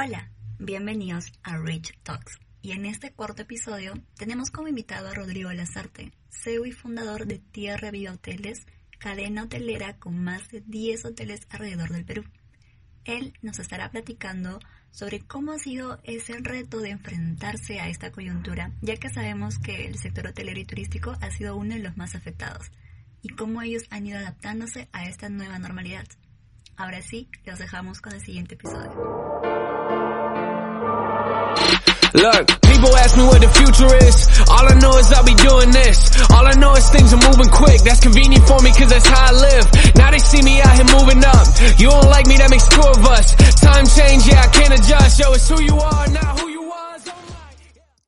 Hola, bienvenidos a Rich Talks. Y en este cuarto episodio tenemos como invitado a Rodrigo Lazarte, CEO y fundador de Tierra Viva Hoteles, cadena hotelera con más de 10 hoteles alrededor del Perú. Él nos estará platicando sobre cómo ha sido ese reto de enfrentarse a esta coyuntura, ya que sabemos que el sector hotelero y turístico ha sido uno de los más afectados, y cómo ellos han ido adaptándose a esta nueva normalidad. Ahora sí, los dejamos con el siguiente episodio. Look, people ask me what the future is. All I know is I'll be doing this. All I know is things are moving quick. That's convenient for me cause that's how I live. Now they see me out here moving up. You don't like me, that makes two of us. Time change, yeah, I can't adjust. Yo, it's who you are, not who you was.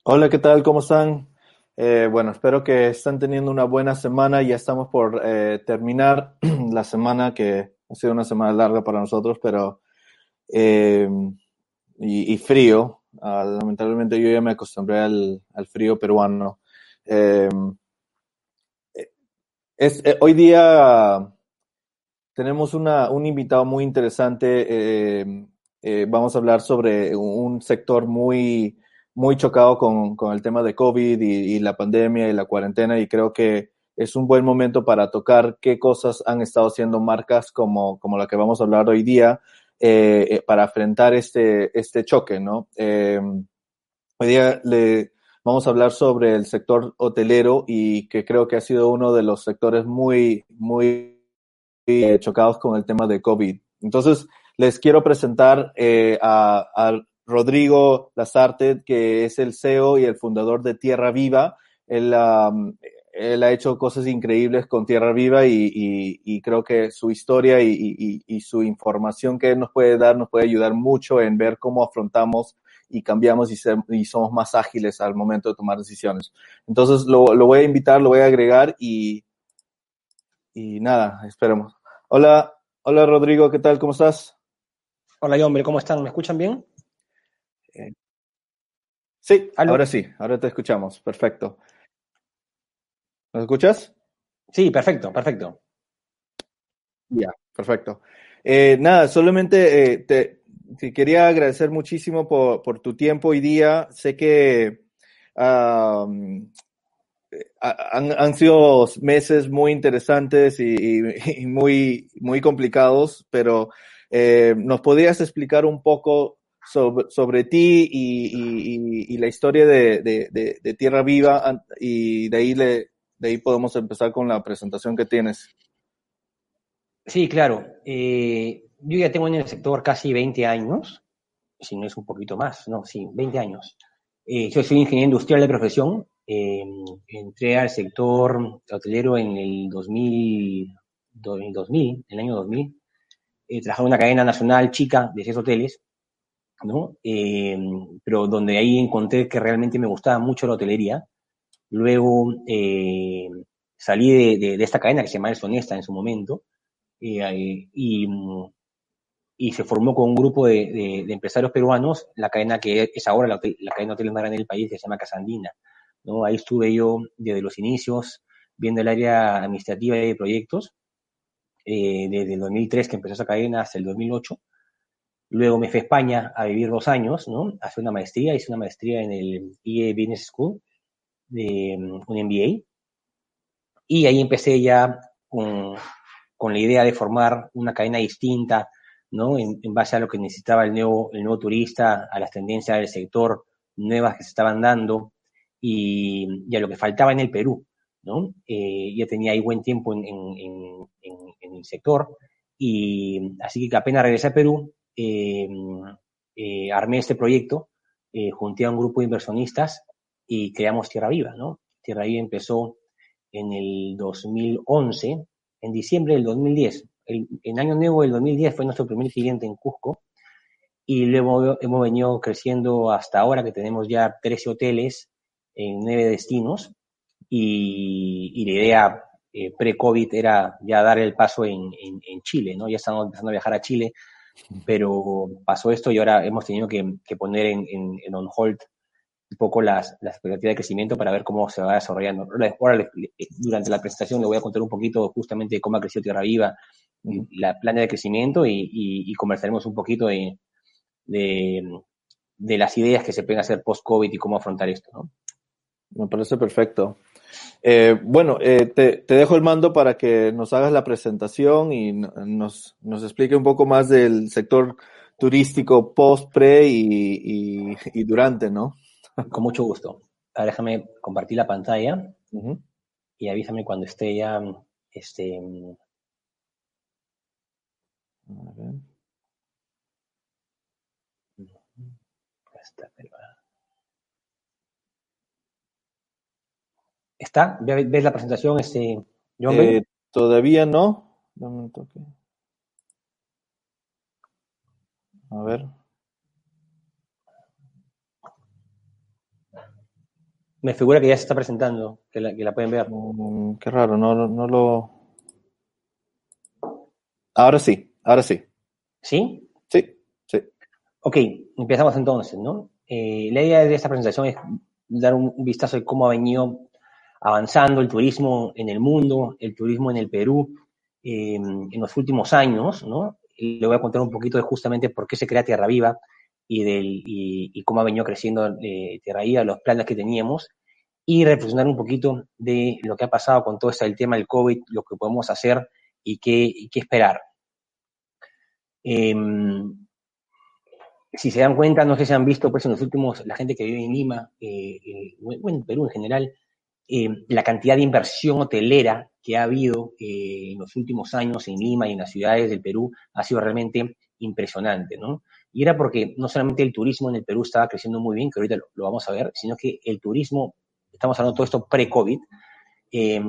Hola, ¿qué tal? ¿Cómo están? Eh, bueno, espero que estén teniendo una buena semana. Ya estamos por eh, terminar la semana que ha sido una semana larga para nosotros, pero eh, y, y frío, Uh, lamentablemente yo ya me acostumbré al, al frío peruano. Eh, es, eh, hoy día tenemos una, un invitado muy interesante. Eh, eh, vamos a hablar sobre un sector muy, muy chocado con, con el tema de COVID y, y, la pandemia y la cuarentena y creo que es un buen momento para tocar qué cosas han estado haciendo marcas como, como la que vamos a hablar hoy día eh, para enfrentar este, este choque, ¿no? Eh, hoy día le vamos a hablar sobre el sector hotelero y que creo que ha sido uno de los sectores muy, muy eh, chocados con el tema de COVID. Entonces, les quiero presentar eh, a, a, Rodrigo Lazarte, que es el CEO y el fundador de Tierra Viva. Él, um, él ha hecho cosas increíbles con Tierra Viva y, y, y creo que su historia y, y, su información que él nos puede dar nos puede ayudar mucho en ver cómo afrontamos y cambiamos ser, y, somos más ágiles al momento de tomar decisiones. Entonces lo, lo voy a invitar, lo voy a agregar y, y nada, esperemos. Hola, hola Rodrigo, ¿qué tal? ¿Cómo estás? Hola, hombre, ¿cómo están? ¿Me escuchan bien? Eh, sí, ¿Aló? ahora sí, ahora te escuchamos, perfecto. ¿Nos escuchas? Sí, perfecto, perfecto. Ya, perfecto. Eh, nada, solamente eh, te, te, quería agradecer muchísimo por, por, tu tiempo hoy día. Sé que um, han, han, sido meses muy interesantes y, y, y muy, muy complicados, pero eh, ¿nos podrías explicar un poco sobre, sobre ti y, y, la historia de, de, de, de Tierra Viva y de ahí le, de ahí podemos empezar con la presentación que tienes. Sí, claro. Eh, yo ya tengo en el sector casi 20 años, si no es un poquito más, no, sí, 20 años. Eh, yo soy ingeniero industrial de profesión. Eh, entré al sector hotelero en el 2000, 2000 en el año 2000. Eh, trabajaba en una cadena nacional chica de seis hoteles, ¿no? Eh, pero donde ahí encontré que realmente me gustaba mucho la hotelería Luego eh, salí de, de, de, esta cadena que se llama Honesta en su momento eh, y, y, se formó con un grupo de, de, empresarios peruanos, la cadena que es ahora la, la cadena de hoteles más grande del país, que se llama Casandina. ¿no? Ahí estuve yo desde los inicios viendo el área administrativa y de proyectos, eh, desde el 2003 que empezó esa cadena hasta el 2008. Luego me fui a España a vivir dos años, ¿no? Hacer una maestría, hice una maestría en el IE Business School de un MBA. Y ahí empecé ya con, con, la idea de formar una cadena distinta, ¿no? En, en, base a lo que necesitaba el nuevo, el nuevo turista, a las tendencias del sector nuevas que se estaban dando y, y a lo que faltaba en el Perú, ¿no? Eh, ya tenía ahí buen tiempo en, en, en, el sector y así que apenas regresé a Perú, eh, eh, armé este proyecto, eh, junté a un grupo de inversionistas y creamos Tierra Viva, ¿no? Tierra Viva empezó en el 2011, en diciembre del 2010. El, en Año Nuevo del 2010 fue nuestro primer cliente en Cusco y luego hemos venido creciendo hasta ahora que tenemos ya 13 hoteles en nueve destinos y, y la idea eh, pre-COVID era ya dar el paso en, en, en, Chile, ¿no? Ya estamos empezando a viajar a Chile, pero pasó esto y ahora hemos tenido que, que poner en, en, on hold un poco las, las expectativas de crecimiento para ver cómo se va desarrollando. Ahora, durante la presentación le voy a contar un poquito justamente de cómo ha crecido Tierra Viva, la plana de crecimiento y, y, y conversaremos un poquito de, de, de, las ideas que se pueden hacer post-COVID y cómo afrontar esto. ¿no? Me parece perfecto. Eh, bueno, eh, te, te, dejo el mando para que nos hagas la presentación y nos, nos explique un poco más del sector turístico post, pre y, y, y durante, ¿no? Con mucho gusto. Ahora déjame compartir la pantalla uh -huh. y avísame cuando esté ya este. A ver. Está. ¿Ves la presentación, este, eh, Todavía no. Dame un toque. A ver. Me figura que ya se está presentando, que la, que la pueden ver. Mm, qué raro, no, no lo. Ahora sí, ahora sí. ¿Sí? Sí, sí. Ok, empezamos entonces, ¿no? Eh, la idea de esta presentación es dar un, vistazo de cómo ha venido avanzando el turismo en el mundo, el turismo en el Perú eh, en los últimos años, ¿no? Le voy a contar un poquito de justamente por qué se crea Tierra Viva y, del, y, cómo ha venido creciendo eh, Tierra Viva, los planes que teníamos, y reflexionar un poquito de lo que ha pasado con todo esto del tema del COVID, lo que podemos hacer y qué, qué esperar. Eh, si se dan cuenta, no sé si han visto, pues en los últimos, la gente que vive en Lima, eh, eh, bueno, en Perú en general, eh, la cantidad de inversión hotelera que ha habido eh, en los últimos años en Lima y en las ciudades del Perú ha sido realmente impresionante, ¿no? Y era porque no solamente el turismo en el Perú estaba creciendo muy bien, que ahorita lo, vamos a ver, sino que el turismo, estamos hablando de todo esto pre-COVID, eh,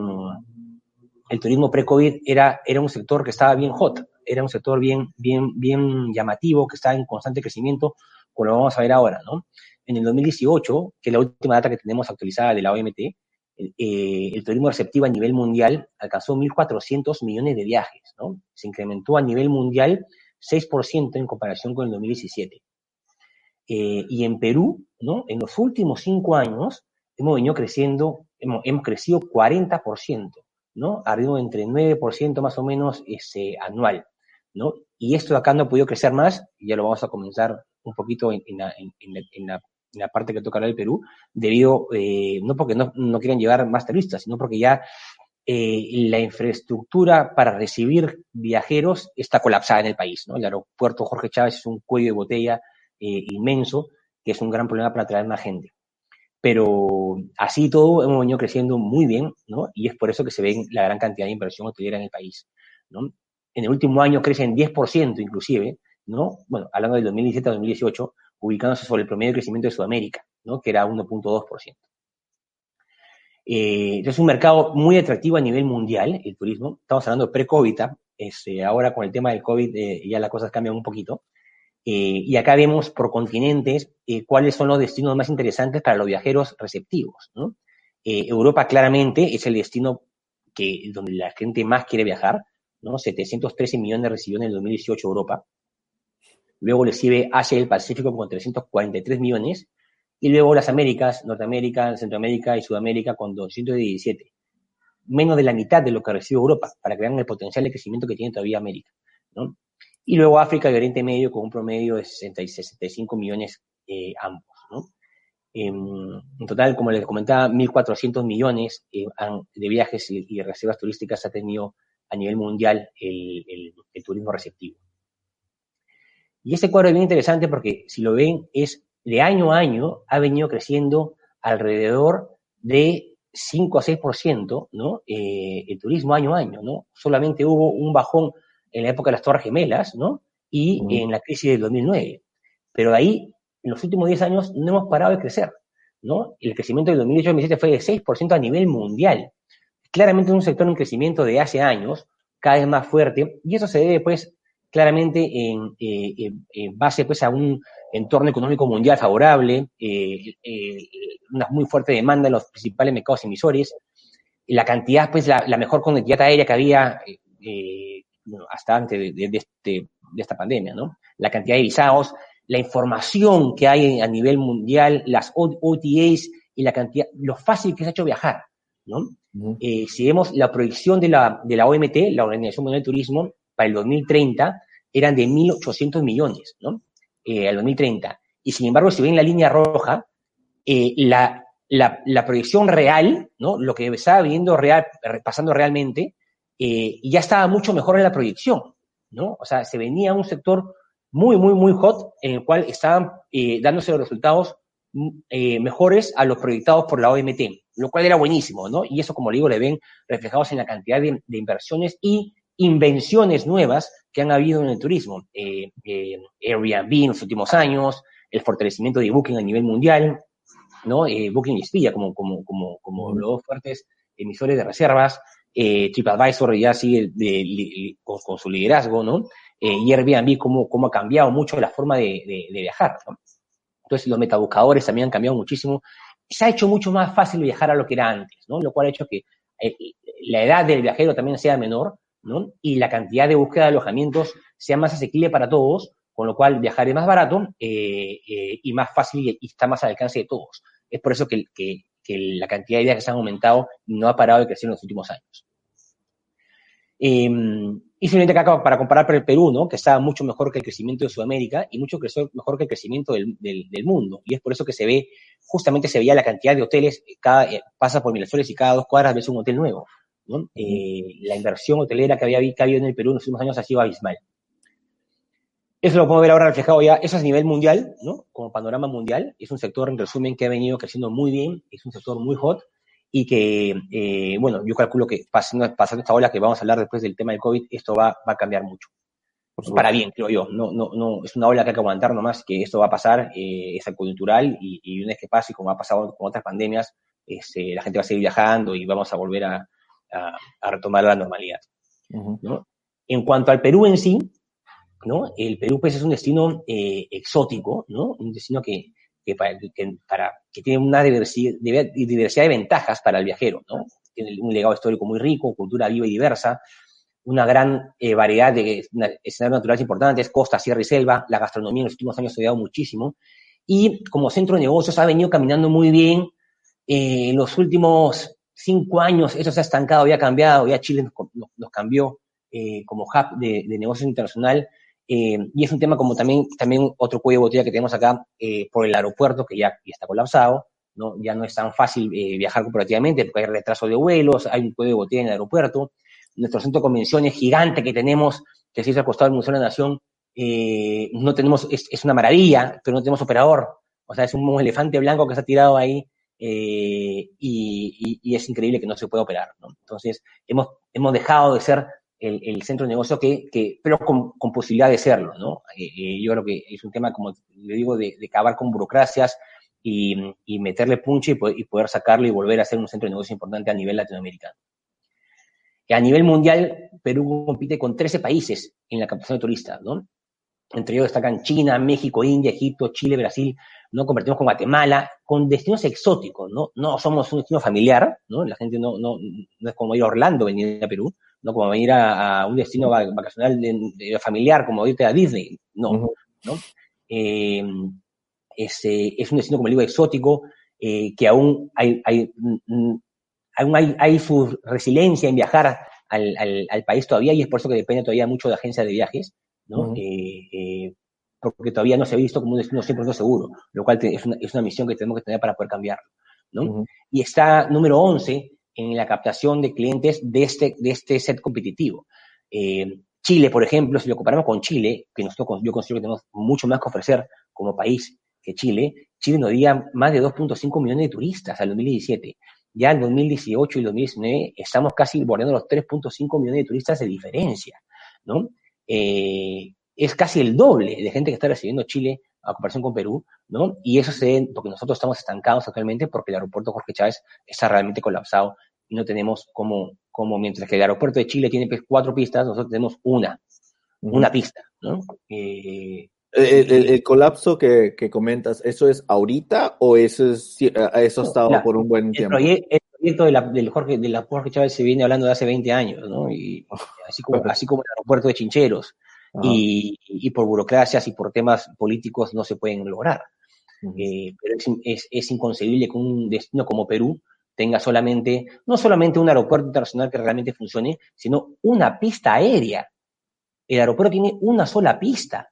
el turismo pre-COVID era, era un sector que estaba bien hot, era un sector bien, bien, bien llamativo, que estaba en constante crecimiento, como lo vamos a ver ahora, ¿no? En el 2018, que es la última data que tenemos actualizada de la OMT, eh, el turismo receptivo a nivel mundial alcanzó 1.400 millones de viajes, ¿no? Se incrementó a nivel mundial 6% en comparación con el 2017. Eh, y en Perú, ¿no? En los últimos cinco años hemos venido creciendo, hemos, hemos crecido 40%, ¿no? A ritmo entre 9% más o menos ese, anual, ¿no? Y esto acá no ha podido crecer más, ya lo vamos a comenzar un poquito en, en, la, en, en la, la, parte que toca el Perú, debido, eh, no porque no, no quieran llevar más turistas, sino porque ya eh, la infraestructura para recibir viajeros está colapsada en el país, ¿no? El aeropuerto Jorge Chávez es un cuello de botella eh, inmenso, que es un gran problema para atraer más gente. Pero así todo hemos venido creciendo muy bien, ¿no? Y es por eso que se ve la gran cantidad de inversión hotelera en el país. En el último año crece en 10% inclusive, ¿no? Bueno, hablando del 2017 a 2018, ubicándose sobre el promedio de crecimiento de Sudamérica, ¿no? Que era 1.2%. Eh, es un mercado muy atractivo a nivel mundial, el turismo. Estamos hablando pre-COVID, este, ahora con el tema del COVID eh, ya las cosas cambian un poquito. Eh, y acá vemos por continentes eh, cuáles son los destinos más interesantes para los viajeros receptivos. ¿no? Eh, Europa claramente es el destino que, donde la gente más quiere viajar, ¿no? 713 millones recibió en el 2018 Europa. Luego le Asia y el Pacífico con 343 millones. Y luego las Américas, Norteamérica, Centroamérica y Sudamérica con 217. Menos de la mitad de lo que recibe Europa, para que vean el potencial de crecimiento que tiene todavía América. ¿no? Y luego África y Oriente Medio con un promedio de 60 y 65 millones eh, ambos. ¿no? Eh, en total, como les comentaba, 1.400 millones eh, de viajes y, reservas turísticas ha tenido a nivel mundial el, el, turismo receptivo. Y este cuadro es bien interesante porque, si lo ven, es de año a año ha venido creciendo alrededor de 5 a 6%, ¿no? Eh, el turismo año a año, ¿no? Solamente hubo un bajón en la época de las Torres Gemelas, ¿no? Y uh -huh. en la crisis del 2009. Pero ahí, en los últimos 10 años, no hemos parado de crecer, ¿no? El crecimiento del 2018-2017 fue de 6% a nivel mundial. Claramente es un sector en crecimiento de hace años, cada vez más fuerte, y eso se debe, pues, claramente en, en, base pues, a un entorno económico mundial favorable, una muy fuerte demanda en los principales mercados emisores, la cantidad, pues la, mejor conectividad aérea que había hasta antes de, este, de, esta pandemia, ¿no? La cantidad de visados, la información que hay a nivel mundial, las OTAs y la cantidad, lo fácil que se ha hecho viajar, ¿no? Eh, si vemos la proyección de la, de la OMT, la Organización Mundial de Turismo, para el 2030 eran de 1.800 millones, ¿no? Eh, al 2030. Y sin embargo, si ven la línea roja, eh, la, la, proyección real, ¿no? Lo que estaba viendo real, pasando realmente, eh, ya estaba mucho mejor en la proyección, ¿no? O sea, se venía un sector muy, muy, muy hot en el cual estaban eh, dándose los resultados mm, eh, mejores a los proyectados por la OMT, lo cual era buenísimo, ¿no? Y eso, como le digo, le ven reflejados en la cantidad de, inversiones y invenciones nuevas que han habido en el turismo. Eh, Airbnb en los últimos años, el fortalecimiento de Booking a nivel mundial, ¿no? Booking y Spilla como, como, como, como los fuertes emisores de reservas, eh, TripAdvisor ya sigue con, su liderazgo, ¿no? Eh, y Airbnb cómo, cómo ha cambiado mucho la forma de, viajar, ¿no? Entonces los metabuscadores también han cambiado muchísimo. Se ha hecho mucho más fácil viajar a lo que era antes, ¿no? Lo cual ha hecho que eh, la edad del viajero también sea menor, Y la cantidad de búsqueda de alojamientos sea más asequible para todos, con lo cual viajar es más barato eh, y más fácil y, está más al alcance de todos. Es por eso que, la cantidad de viajes han aumentado no ha parado de crecer en los últimos años. Em, y simplemente acá para comparar con el Perú, ¿no? que está mucho mejor que el crecimiento de Sudamérica y mucho mejor que el crecimiento del, mundo. Y es por eso que se ve, justamente se veía la cantidad de hoteles, cada, eh, pasa por Miraflores y cada dos cuadras ves un hotel nuevo. ¿No? Eh, la inversión hotelera que había, había en el Perú en los últimos años ha sido abismal. Eso lo podemos ver ahora reflejado ya, eso es a nivel mundial, ¿no? Como panorama mundial. Es un sector, en resumen, que ha venido creciendo muy bien, es un sector muy hot y que, eh, bueno, yo calculo que pasando, pasando esta ola que vamos a hablar después del tema del COVID, esto va, va a cambiar mucho. Para bien, creo yo. No, no, no, es una ola que hay que aguantar nomás, que esto va a pasar, eh, es coyuntural y, y, una vez que pase, como ha pasado con otras pandemias, este, la gente va a seguir viajando y vamos a volver a, a, retomar la normalidad. ¿no? En cuanto al Perú en sí, ¿no? El Perú pues es un destino eh, exótico, ¿no? Un destino que, que, para, que, tiene una diversidad, diversidad de ventajas para el viajero, ¿no? Tiene un legado histórico muy rico, cultura viva y diversa, una gran eh, variedad de escenarios naturales importantes, costa, sierra y selva, la gastronomía en los últimos años ha ayudado muchísimo, y como centro de negocios ha venido caminando muy bien, eh, en los últimos cinco años eso se ha estancado, ya ha cambiado, ya Chile nos, cambió como hub de, de negocios internacional, eh, y es un tema como también, también otro cuello de botella que tenemos acá eh, por el aeropuerto, que ya, está colapsado, ¿no? Ya no es tan fácil eh, viajar corporativamente porque hay retraso de vuelos, hay un cuello de botella en el aeropuerto. Nuestro centro de convenciones gigante que tenemos, que se hizo al costado del Museo de la Nación, no tenemos, es, una maravilla, pero no tenemos operador. O sea, es un elefante blanco que ha tirado ahí y, y, es increíble que no se pueda operar. Entonces, hemos, hemos dejado de ser el, centro de negocio, que, pero con, posibilidad de serlo, ¿no? Eh, eh, yo creo que es un tema, como le digo, de, acabar con burocracias y, meterle punche y poder, y poder, sacarlo y volver a ser un centro de negocio importante a nivel latinoamericano. A nivel mundial, Perú compite con 13 países en la captación de turistas, ¿no? Entre ellos destacan China, México, India, Egipto, Chile, Brasil, ¿no? Convertimos con Guatemala, con destinos exóticos, ¿no? No somos un destino familiar, ¿no? La gente no, no, no es como ir a Orlando venir a Perú, no como venir a, un destino vacacional de, familiar, como irte a Disney, no, ¿no? Eh, es, es, un destino, como digo, exótico, eh, que aún hay, hay, mm, aún hay, hay, su resiliencia en viajar al, al, país todavía y es por eso que depende todavía mucho de agencias de viajes, ¿no? Eh, porque todavía no se ha visto como un destino 100% seguro, lo cual es una, es una misión que tenemos que tener para poder cambiarlo, ¿no? Y está número 11 en la captación de clientes de este, de este set competitivo. Eh, Chile, por ejemplo, si lo comparamos con Chile, que nosotros yo considero que tenemos mucho más que ofrecer como país que Chile, Chile nos dio más de 2.5 millones de turistas al 2017. Ya en 2018 y 2019 estamos casi bordeando los 3.5 millones de turistas de diferencia, ¿no? Eh, es casi el doble de gente que está recibiendo Chile a comparación con Perú, ¿no? Y eso se ve porque nosotros estamos estancados actualmente porque el aeropuerto Jorge Chávez está realmente colapsado y no tenemos como, como mientras que el aeropuerto de Chile tiene pues, cuatro pistas, nosotros tenemos una, una pista, ¿no? Eh, el, colapso que, que, comentas, ¿eso es ahorita o eso, es, eso ha estado por un buen tiempo? el proyecto de la, del Jorge, de la Jorge Chávez se viene hablando de hace 20 años, ¿no? Y, así, como, así como el aeropuerto de Chincheros. Y, y, por burocracias y por temas políticos no se pueden lograr. Eh, pero es, es, es, inconcebible que un destino como Perú tenga solamente, no solamente un aeropuerto internacional que realmente funcione, sino una pista aérea. El aeropuerto tiene una sola pista.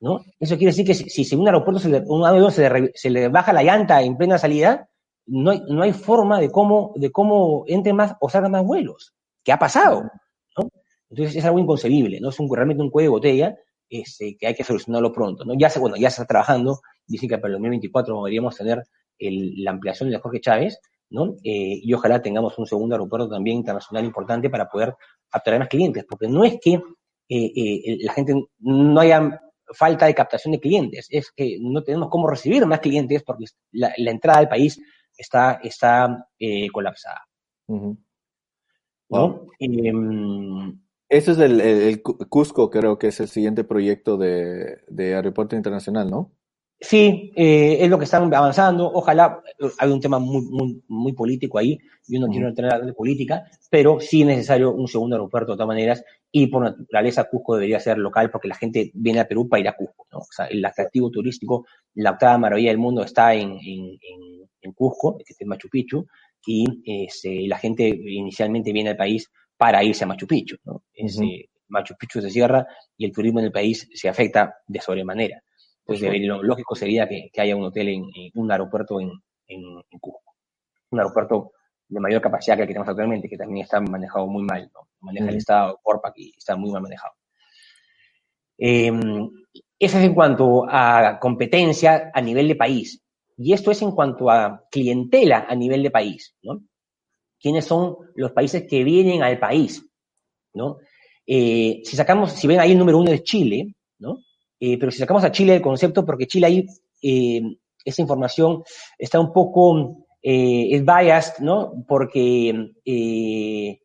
¿no? Eso quiere decir que si, si un aeropuerto se le, un avión se le, se le, baja la llanta en plena salida, no hay, no hay forma de cómo, de cómo entre más o salgan más vuelos. ¿Qué ha pasado? ¿no? Entonces es algo inconcebible, ¿no? Es un, realmente un cuello de botella este, que hay que solucionarlo pronto, ¿no? Ya se, bueno, ya se está trabajando, dicen que para el 2024 deberíamos tener el, la ampliación de Jorge Chávez, ¿no? Eh, y ojalá tengamos un segundo aeropuerto también internacional importante para poder atraer más clientes, porque no es que eh, eh, la gente no haya falta de captación de clientes, es que no tenemos cómo recibir más clientes porque la, la entrada al país está, está eh, colapsada. Uh -huh. ¿No? Ese es el, el, Cusco, creo que es el siguiente proyecto de, de aeropuerto internacional, ¿no? Sí, eh, es lo que están avanzando. Ojalá, hay un tema muy, muy, muy político ahí. Yo no uh -huh. quiero entrar de política, pero sí es necesario un segundo aeropuerto de todas maneras. Y por naturaleza, Cusco debería ser local porque la gente viene a Perú para ir a Cusco. ¿No? O sea, el atractivo turístico, la octava maravilla del mundo está en, en, en, en Cusco, que es en Machu Picchu, y este, la gente inicialmente viene al país para irse a Machu Picchu. ¿no? Ese, uh -huh. Machu Picchu se cierra y el turismo en el país se afecta de sobremanera. Pues lo lógico sería que, que haya un hotel en, en un aeropuerto en, en, en, Cusco. Un aeropuerto de mayor capacidad que el que tenemos actualmente, que también está manejado muy mal. ¿no? Maneja uh -huh. el Estado, Corpac, y está muy mal manejado. Eh, eso es en cuanto a competencia a nivel de país. Y esto es en cuanto a clientela a nivel de país. ¿no? quiénes son los países que vienen al país, ¿no? Eh, si sacamos, si ven ahí el número uno es Chile, ¿no? Eh, pero si sacamos a Chile del concepto, porque Chile ahí, eh, esa información está un poco, eh, es biased, ¿no? Porque eh,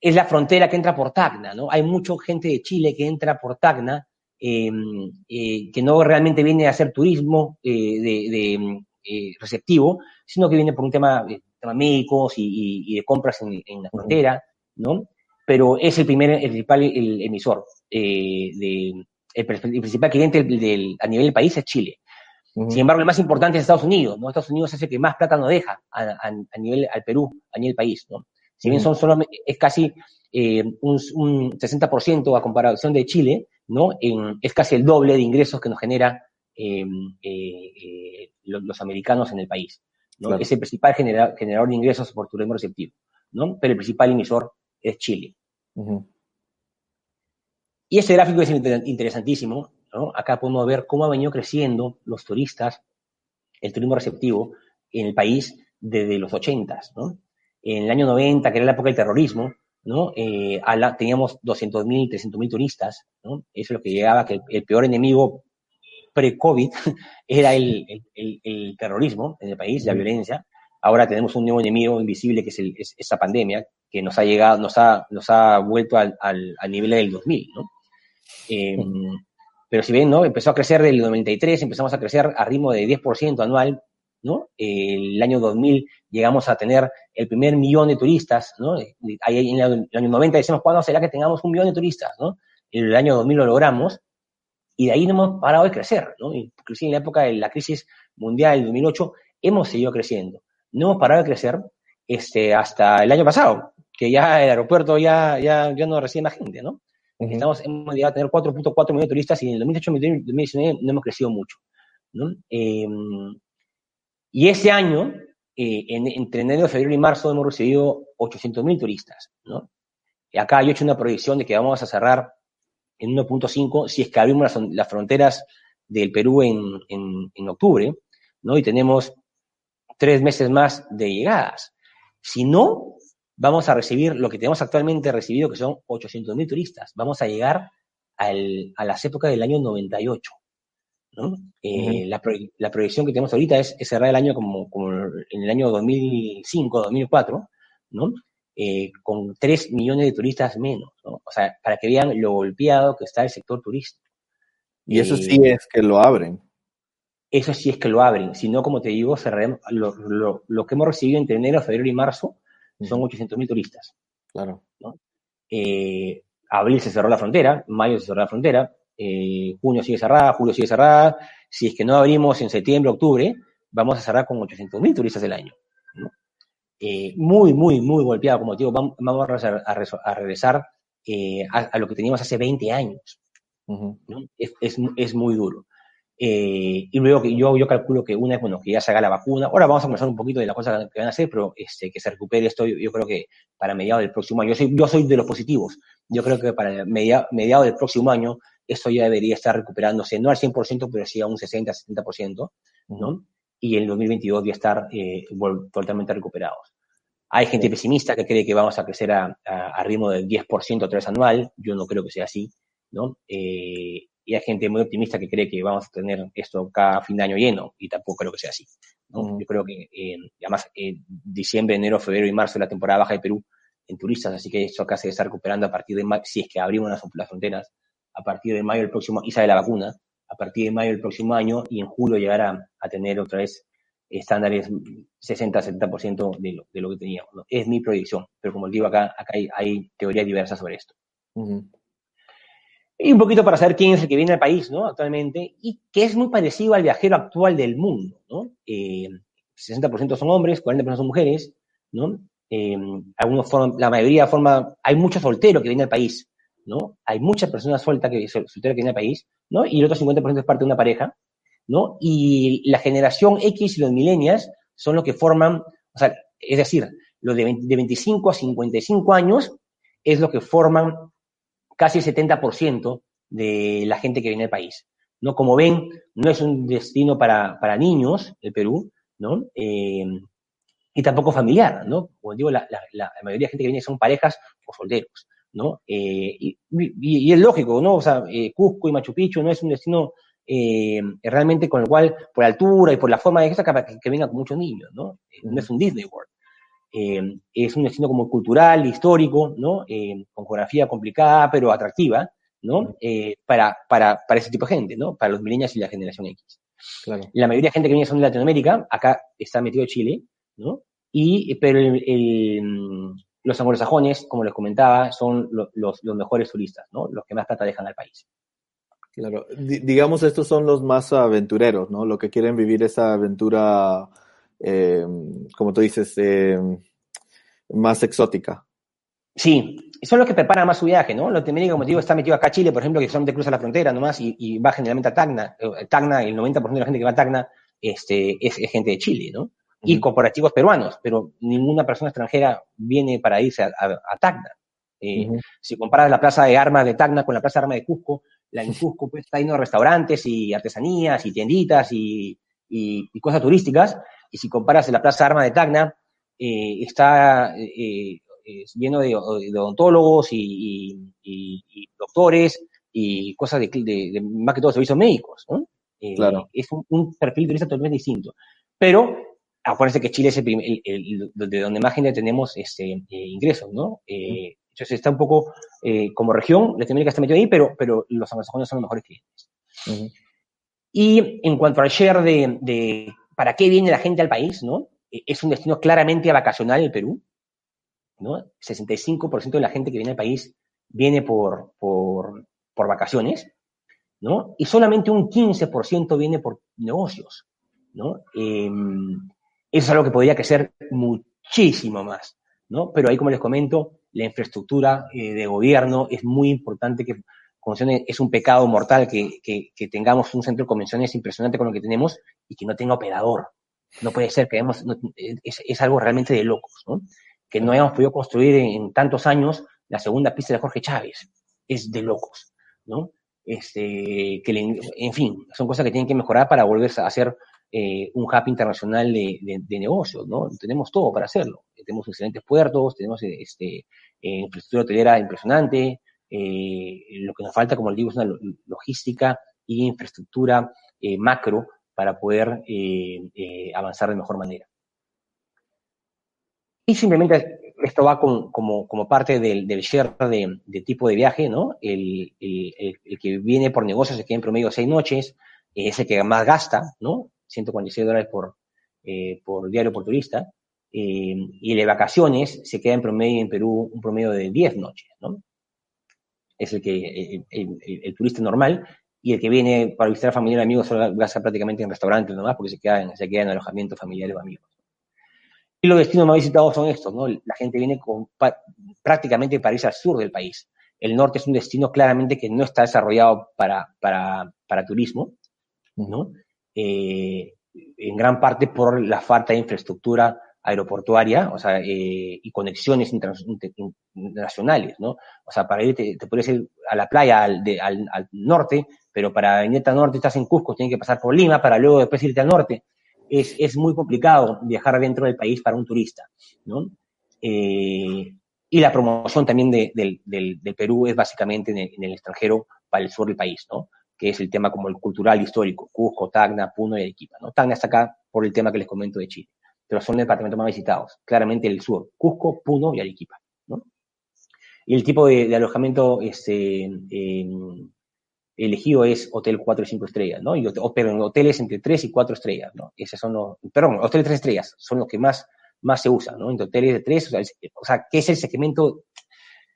es la frontera que entra por Tacna, ¿no? Hay mucha gente de Chile que entra por Tacna, que no realmente viene a hacer turismo de, de receptivo, sino que viene por un tema temas médicos y, y, y, de compras en, en la frontera, ¿no? Pero es el primer, el principal el emisor, eh, de, el, el, principal cliente del, del, a nivel del país es Chile. Uh -huh. Sin embargo, el más importante es Estados Unidos, ¿no? Estados Unidos es el que más plata nos deja a, a, a nivel, al Perú, a nivel país, ¿no? Si bien son solo, es casi eh, un, un 60% a comparación de Chile, ¿no? En, es casi el doble de ingresos que nos genera eh, eh, los, los americanos en el país. ¿no? Claro. Es el principal genera, generador de ingresos por turismo receptivo, ¿no? Pero el principal emisor es Chile. Uh -huh. Y este gráfico es interesantísimo, ¿no? Acá podemos ver cómo ha venido creciendo los turistas, el turismo receptivo en el país desde los 80, ¿no? En el año 90, que era la época del terrorismo, ¿no? Eh, la, teníamos 200.000, 300.000 turistas, ¿no? Eso es lo que llegaba, que el, el peor enemigo pre-COVID era el, el, el, terrorismo en el país, la violencia. Ahora tenemos un nuevo enemigo invisible que es, el, es esa pandemia que nos ha llegado, nos ha, nos ha vuelto al, al, al nivel del 2000, ¿no? Eh, pero si ven, ¿no? Empezó a crecer del 93, empezamos a crecer a ritmo de 10% anual, ¿no? El año 2000 llegamos a tener el primer millón de turistas, ¿no? Ahí en el año 90 decimos, ¿cuándo será que tengamos un millón de turistas, ¿no? En el año 2000 lo logramos, y de ahí no hemos parado de crecer, ¿no? Inclusive en la época de la crisis mundial del 2008 hemos seguido creciendo. No hemos parado de crecer este, hasta el año pasado, que ya el aeropuerto ya, ya, ya no recibe más gente, ¿no? Uh -huh. Estamos, hemos llegado a tener 4.4 millones de turistas y en el 2018-2019 no hemos crecido mucho, ¿no? Eh, y este año, eh, en, entre enero, febrero y marzo hemos recibido 800.000 turistas, ¿no? Y acá yo he hecho una proyección de que vamos a cerrar en 1.5 si es que abrimos las, las, fronteras del Perú en, en, en, octubre, ¿no? Y tenemos tres meses más de llegadas. Si no, vamos a recibir lo que tenemos actualmente recibido, que son 800 mil turistas. Vamos a llegar al, a las épocas del año 98. ¿No? Uh -huh. eh, la, la, proyección que tenemos ahorita es, es, cerrar el año como, como en el año 2005, 2004, ¿no? eh, con 3 millones de turistas menos, ¿no? O sea, para que vean lo golpeado que está el sector turístico. Y eso sí es que lo abren. Eso sí es que lo abren. Si no, como te digo, lo, lo, lo, que hemos recibido entre enero, febrero y marzo son 800.000 turistas. Claro. ¿no? Eh, abril se cerró la frontera, mayo se cerró la frontera, eh, junio sigue cerrada, julio sigue cerrada. Si es que no abrimos en septiembre, octubre, vamos a cerrar con 800.000 turistas del año. ¿no? Eh, muy, muy, muy golpeado, como digo, vamos, vamos a, a, regresar eh, a, a, lo que teníamos hace 20 años. Uh -huh. es, es, es, muy duro. Eh, y luego que yo, yo calculo que una es, bueno, que ya se haga la vacuna. Ahora vamos a conversar un poquito de las cosas que van a hacer, pero este, que se recupere esto, yo, yo creo que para mediados del próximo año. Yo soy, yo soy de los positivos. Yo creo que para mediados media del próximo año esto ya debería estar recuperándose, no al 100%, pero sí a un 60-70%, ¿no? Y en el 2022 ya estar eh, totalmente recuperados. Hay gente pesimista que cree que vamos a crecer a, a, a ritmo del 10% otra vez anual. Yo no creo que sea así, ¿no? Eh, y hay gente muy optimista que cree que vamos a tener esto cada fin de año lleno, y tampoco creo que sea así. Yo creo que, eh, además, eh, diciembre, enero, febrero y marzo es la temporada baja de Perú en turistas, así que esto acá se está recuperando a partir de si es que abrimos las, las fronteras, a partir de mayo del próximo, y sale la vacuna, a partir de mayo del próximo año, y en julio llegará a tener otra vez estándares 60-70% de lo, de lo que teníamos. ¿no? Es mi proyección, pero como digo, acá, acá hay, hay teorías diversas sobre esto. Uh -huh. Y un poquito para saber quién es el que viene al país, ¿no? Actualmente, y que es muy parecido al viajero actual del mundo, ¿no? Eh, 60% son hombres, 40% son mujeres, ¿no? Eh, algunos forman, la mayoría forma, hay muchos solteros que vienen al país, ¿no? Hay muchas personas sueltas que, solteras que vienen al país, ¿no? Y el otro 50% es parte de una pareja, ¿no? Y la generación X y los millennials son los que forman, o sea, es decir, los de, 20, de 25 a 55 años es lo que forman casi el 70% de la gente que viene al país. ¿no? Como ven, no es un destino para, para niños, el Perú, ¿no? Eh, y tampoco familiar, ¿no? Como digo, la, la, la, mayoría de gente que viene son parejas o solteros, ¿no? Eh, y, y, y, es lógico, ¿no? O sea, eh, Cusco y Machu Picchu no es un destino eh, realmente con el cual, por altura y por la forma de esta, que, que venga con muchos niños, ¿no? No es un Disney World. Eh, es un destino como cultural, histórico, ¿no? Eh, con geografía complicada, pero atractiva, ¿no? Eh, para, para, para ese tipo de gente, ¿no? Para los millennials y la generación X. Claro. La mayoría de gente que viene son de Latinoamérica, acá está metido Chile, ¿no? Y, pero el, el, los anglosajones, como les comentaba, son lo, los, los mejores turistas, ¿no? Los que más plata dejan al país. Claro, D digamos, estos son los más aventureros, ¿no? Los que quieren vivir esa aventura eh, como tú dices, eh, más exótica. Sí, son los que preparan más su viaje, ¿no? Latinoamérica, como te digo, está metido acá Chile, por ejemplo, que solamente cruza la frontera nomás y, y va generalmente a Tacna. Eh, Tacna, el 90% de la gente que va a Tacna este, es, es gente de Chile, ¿no? Y corporativos peruanos, pero ninguna persona extranjera viene para irse a, a, a Tacna. Eh, uh -huh. Si comparas la plaza de armas de Tacna con la plaza de armas de Cusco, la en Cusco pues, está lleno de restaurantes y artesanías y tienditas y, y, y cosas turísticas, y si comparas la Plaza Arma de Tacna, eh, está eh, lleno de, de, odontólogos y, y, doctores y cosas de, de, de, más que todo servicios médicos, ¿no? Eh, claro. Es un, un, perfil turista totalmente distinto. Pero acuérdense que Chile es el, el, el, de donde más gente tenemos este, ingresos, ¿no? Eh, entonces está un poco como región, Latinoamérica está metido ahí, pero, pero los anglosajones son los mejores clientes. Uh -huh. Y en cuanto al share de, de para qué viene la gente al país, ¿no? E, es un destino claramente vacacional el Perú, ¿no? 65% de la gente que viene al país viene por, por, por vacaciones, ¿no? Y solamente un 15% viene por negocios, ¿no? Eh, eso es algo que podría crecer muchísimo más, ¿no? Pero ahí, como les comento, la infraestructura eh, de gobierno es muy importante que convenciones es un pecado mortal que, que, tengamos un centro de convenciones impresionante con lo que tenemos y que no tenga operador. No puede ser que no, es, es, algo realmente de locos, ¿no? Que no hayamos podido construir en, tantos años la segunda pista de Jorge Chávez. Es de locos, ¿no? Este, que en fin, son cosas que tienen que mejorar para volverse a hacer eh, un hub internacional de, negocios, ¿no? Tenemos todo para hacerlo. Tenemos excelentes puertos, tenemos este, eh, infraestructura hotelera impresionante, eh, lo que nos falta, como les digo, es una logística y infraestructura eh, macro para poder eh, eh, avanzar de mejor manera. Y simplemente esto va como, parte del, del share de, tipo de viaje, ¿no? El, el, que viene por negocio se queda en promedio seis noches, es el que más gasta, ¿no? 146 dólares por, eh, por diario por turista. Eh, y el de vacaciones se queda en promedio en Perú un promedio de 10 noches, ¿no? Es el que el, el, turista normal y el que viene para visitar a familia y amigos solo gasta prácticamente en restaurantes nomás porque se queda en, se queda en alojamiento familiares o amigos. Y los destinos más visitados son estos, ¿no? La gente viene con, prácticamente para irse al sur del país. El norte es un destino claramente que no está desarrollado para, para, para turismo, ¿no? Eh, en gran parte por la falta de infraestructura aeroportuaria, o sea, eh, y conexiones internacionales, ¿no? O sea, para ir te, puedes ir a la playa al, al, al, norte, pero para venir al norte estás en Cusco, tienes que pasar por Lima para luego después irte al norte es, es muy complicado viajar dentro del país para un turista, ¿no? Eh, y la promoción también de, del, Perú es básicamente en en el, extranjero para el sur del país, ¿no? Que es el tema como el cultural histórico, Cusco, Tacna, Puno y Arequipa, ¿no? Tacna está acá por el tema que les comento de Chile, pero son los departamentos más visitados, claramente el sur, Cusco, Puno y Arequipa, ¿no? Y el tipo de, alojamiento este, eh, elegido es hotel 4 y 5 estrellas, ¿no? Pero en hoteles entre 3 y 4 estrellas, ¿no? Esos son los, perdón, hoteles 3 estrellas son los que más, más se usan, ¿no? Entre hoteles de 3, o sea, ¿qué es el segmento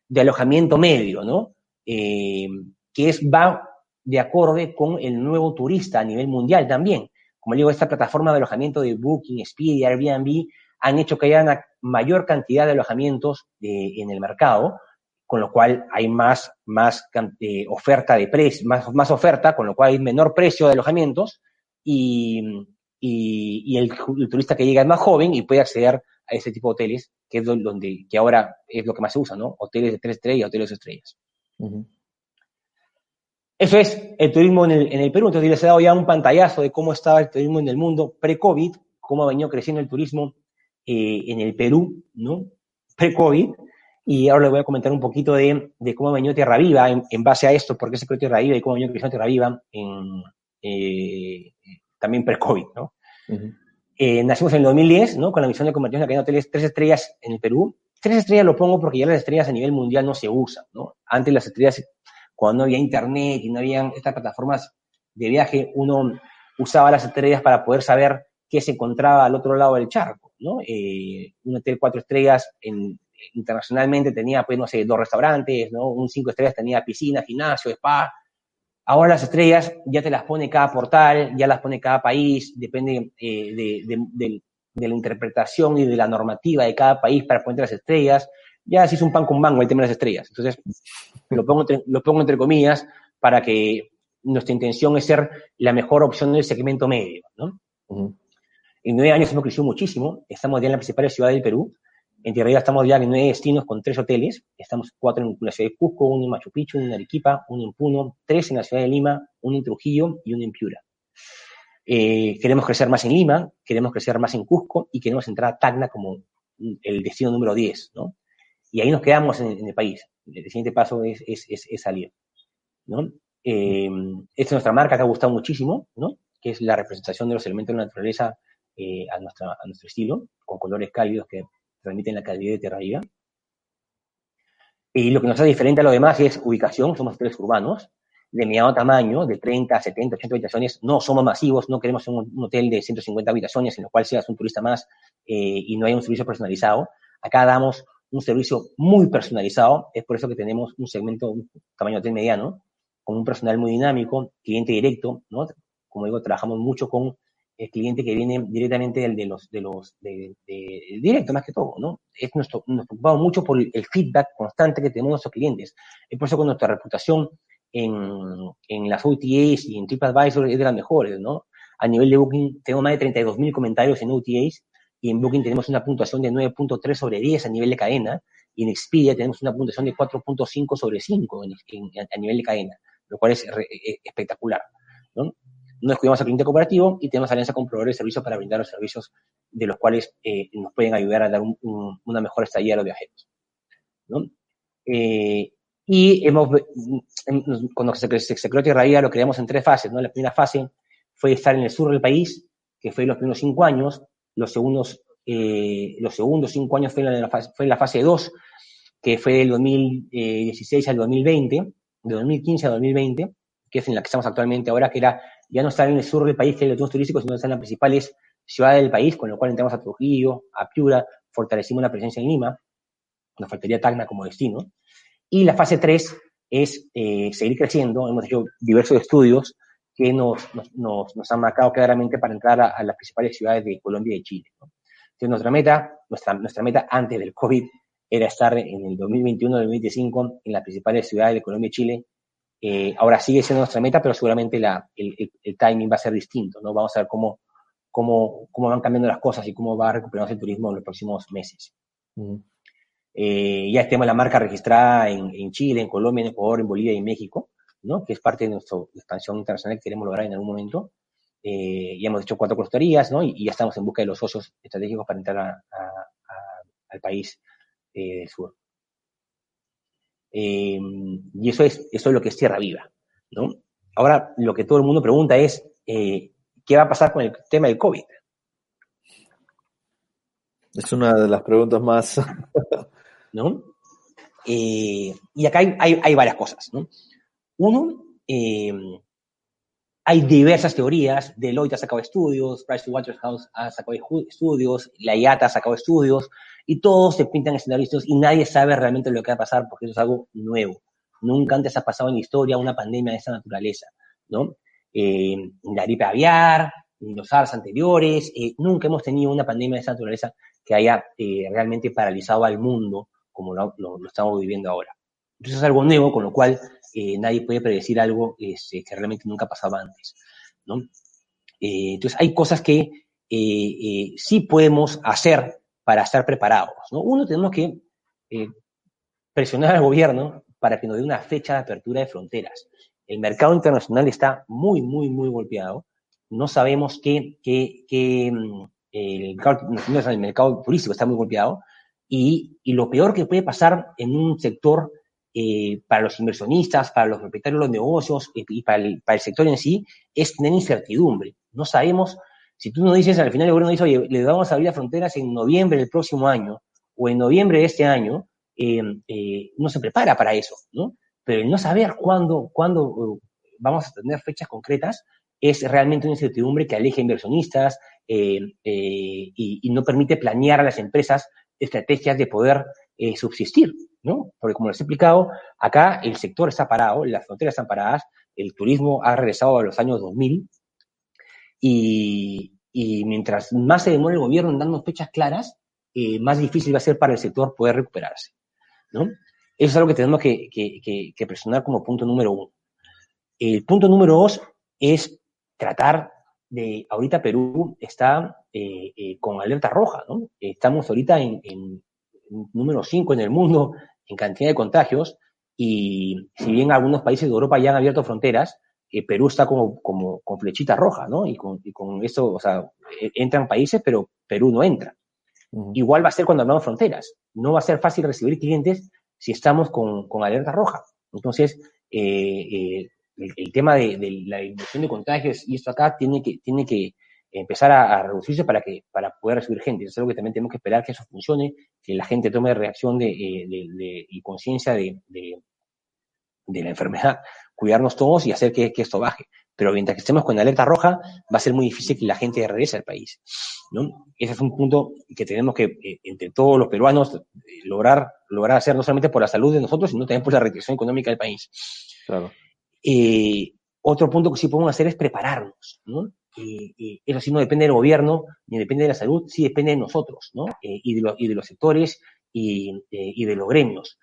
de alojamiento medio, ¿no? Eh, que es, va de acorde con el nuevo turista a nivel mundial también. Como digo, esta plataforma de alojamiento de Booking, Expedia, Airbnb han hecho que haya una mayor cantidad de alojamientos eh, en el mercado, con lo cual hay más, más eh, oferta de precio, más, más oferta, con lo cual hay menor precio de alojamientos y, y, y el, turista que llega es más joven y puede acceder a ese tipo de hoteles, que es donde, que ahora es lo que más se usa, ¿no? Hoteles de tres estrellas, hoteles de estrellas. Eso es el turismo en el, en el Perú. Entonces les he dado ya un pantallazo de cómo estaba el turismo en el mundo pre-COVID, cómo ha venido creciendo el turismo eh, en el Perú, ¿no? Pre-COVID y ahora les voy a comentar un poquito de, de cómo venido Tierra Viva en, en, base a esto, por qué se creó Tierra Viva y cómo venido creciendo Tierra Viva en, eh, también pre-COVID, ¿no? Uh -huh. eh, nacimos en el 2010, ¿no? Con la misión de convertirnos en la cadena de hoteles tres estrellas en el Perú. Tres estrellas lo pongo porque ya las estrellas a nivel mundial no se usan, ¿no? Antes las estrellas, cuando no había internet y no habían estas plataformas de viaje, uno usaba las estrellas para poder saber qué se encontraba al otro lado del charco, ¿no? Eh, un hotel cuatro estrellas en, internacionalmente tenía, pues, no sé, dos restaurantes, ¿no? Un cinco estrellas tenía piscina, gimnasio, spa. Ahora las estrellas ya te las pone cada portal, ya las pone cada país, depende eh, de, de, de, de, la interpretación y de la normativa de cada país para poner las estrellas. Ya se hizo un pan con mango el tema de las estrellas. Entonces, lo pongo, entre, lo pongo entre comillas para que nuestra intención es ser la mejor opción del segmento medio, ¿no? Uh -huh. En nueve años hemos crecido muchísimo, estamos ya en la principal ciudad del Perú, en Tierra Viva estamos ya en nueve destinos con tres hoteles. Estamos cuatro en la ciudad de Cusco, uno en Machu Picchu, uno en Arequipa, uno en Puno, tres en la ciudad de Lima, uno en Trujillo y uno en Piura. Eh, queremos crecer más en Lima, queremos crecer más en Cusco y queremos entrar a Tacna como el destino número 10, ¿no? Y ahí nos quedamos en, en el país. El siguiente paso es, es, es, es salir, ¿no? Eh, esta es nuestra marca que ha gustado muchísimo, ¿no? Que es la representación de los elementos de la naturaleza eh, a, nuestra, a nuestro estilo, con colores cálidos que transmiten la calidad de Tierra Viva. Y lo que nos hace diferente a lo demás es ubicación, somos hoteles urbanos, de mediano tamaño, de 30, 70, 80 habitaciones, no somos masivos, no queremos un, un hotel de 150 habitaciones en el cual seas un turista más eh, y no hay un servicio personalizado. Acá damos un servicio muy personalizado, es por eso que tenemos un segmento, un tamaño de mediano, con un personal muy dinámico, cliente directo, ¿no? Como digo, trabajamos mucho con el cliente que viene directamente del, de los, de los, de, de, directo más que todo, ¿no? Es nuestro, nos preocupamos mucho por el feedback constante que tenemos nuestros clientes. Es por eso que nuestra reputación en, en las OTAs y en TripAdvisor es de las mejores, ¿no? A nivel de Booking tenemos más de 32 mil comentarios en OTAs y en Booking tenemos una puntuación de 9.3 sobre 10 a nivel de cadena y en Expedia tenemos una puntuación de 4.5 sobre 5 en, en, a nivel de cadena, lo cual es re, espectacular, ¿no? nos cuidamos al cliente cooperativo y tenemos alianza con proveedores de servicios para brindar los servicios de los cuales eh, nos pueden ayudar a dar un, un, una mejor estadía a los viajeros. ¿no? Eh, y hemos, cuando se, se, creó Tierra lo creamos en tres fases. ¿no? La primera fase fue estar en el sur del país, que fue los primeros cinco años. Los segundos eh, los segundos cinco años fue la, fase, fue la fase 2, que fue del 2016 al 2020, de 2015 a 2020, que es en la que estamos actualmente ahora, que era ya no estar en el sur del país, que hay los turistas turísticos, sino estar en las principales ciudades del país, con lo cual entramos a Trujillo, a Piura, fortalecimos la presencia en Lima, nos faltaría Tacna como destino. Y la fase 3 es eh, seguir creciendo, hemos hecho diversos estudios que nos, nos, nos han marcado claramente para entrar a, las principales ciudades de Colombia y de Chile. Entonces, nuestra meta, nuestra, nuestra meta antes del COVID era estar en el 2021-2025 en las principales ciudades de Colombia y Chile. Eh, ahora sigue siendo nuestra meta, pero seguramente la, el, el, timing va a ser distinto, ¿no? Vamos a ver cómo, cómo, cómo van cambiando las cosas y cómo va a recuperarse el turismo en los próximos meses. Eh, ya tenemos la marca registrada en, en, Chile, en Colombia, en Ecuador, en Bolivia y en México, ¿no? que es parte de nuestra expansión internacional que queremos lograr en algún momento. Eh, ya hemos hecho cuatro costerías ¿no? y, y, ya estamos en busca de los socios estratégicos para entrar a, a, a, al país eh, del sur. Eh, y eso es, eso es lo que es Tierra Viva. ¿no? Ahora, lo que todo el mundo pregunta es, eh, ¿qué va a pasar con el tema del COVID? Es una de las preguntas más ¿no? Y acá hay, hay, hay, varias cosas, ¿no? Uno, eh, hay diversas teorías, Deloitte ha sacado estudios, Pricewaterhouse ha sacado estudios, la IATA ha sacado estudios, y todos se pintan escenarios y nadie sabe realmente lo que va a pasar porque eso es algo nuevo. Nunca antes ha pasado en la historia una pandemia de esa naturaleza, ¿no? Eh, la gripe aviar, los SARS anteriores, eh, nunca hemos tenido una pandemia de esa naturaleza que haya eh, realmente paralizado al mundo como lo, estamos viviendo ahora. Entonces es algo nuevo, con lo cual eh, nadie puede predecir algo este, que realmente nunca pasaba antes. ¿no? Eh, entonces hay cosas que eh, sí podemos hacer para estar preparados. ¿no? Uno, tenemos que presionar al gobierno para que nos dé una fecha de apertura de fronteras. El mercado internacional está muy, muy, muy golpeado. No sabemos qué, qué, qué el mercado, el mercado turístico está muy golpeado y, y, lo peor que puede pasar en un sector eh, para los inversionistas, para los propietarios de los negocios eh, y para el, para el, sector en sí es tener incertidumbre. No sabemos, si tú nos dices al final el gobierno dice, oye, le vamos a abrir las fronteras en noviembre del próximo año o en noviembre de este año, eh, eh no se prepara para eso, ¿no? Pero el no saber cuándo, cuándo uh, vamos a tener fechas concretas es realmente una incertidumbre que aleja inversionistas eh, y, no permite planear a las empresas estrategias de poder eh, subsistir, ¿no? Porque como les he explicado, acá el sector está parado, las fronteras están paradas, el turismo ha regresado a los años 2000 y, mientras más se demore el gobierno en darnos fechas claras, eh, más difícil va a ser para el sector poder recuperarse, ¿no? Eso es algo que tenemos que presionar como punto número uno. El punto número dos es tratar de, ahorita Perú está eh, eh, con alerta roja, ¿no? Estamos ahorita en, en, número 5 en el mundo en cantidad de contagios y si bien algunos países de Europa ya han abierto fronteras, eh, Perú está como, como con flechita roja, ¿no? Y con, y con eso, o sea, e, entran países, pero Perú no entra. Uh -huh. Igual va a ser cuando hablamos fronteras. No va a ser fácil recibir clientes si estamos con, con alerta roja. Entonces, eh, eh, el, el, tema de, de la disminución de contagios y esto acá tiene que, tiene que empezar a, a, reducirse para que para poder recibir gente. Eso es algo que también tenemos que esperar que eso funcione, que la gente tome reacción de, eh, de, de y conciencia de, de, la enfermedad, cuidarnos todos y hacer que, que, esto baje. Pero mientras que estemos con alerta roja, va a ser muy difícil que la gente regrese al país. ¿no? Ese es un punto que tenemos que, eh, entre todos los peruanos, eh, lograr, lograr hacer no solamente por la salud de nosotros, sino también por la reactivación económica del país. Claro. Eh, otro punto que sí podemos hacer es prepararnos, ¿no? Eh, eh, eso sí no depende del gobierno, ni depende de la salud, sí depende de nosotros, ¿no? Eh, y, de lo, y, de los sectores y, y, de los gremios.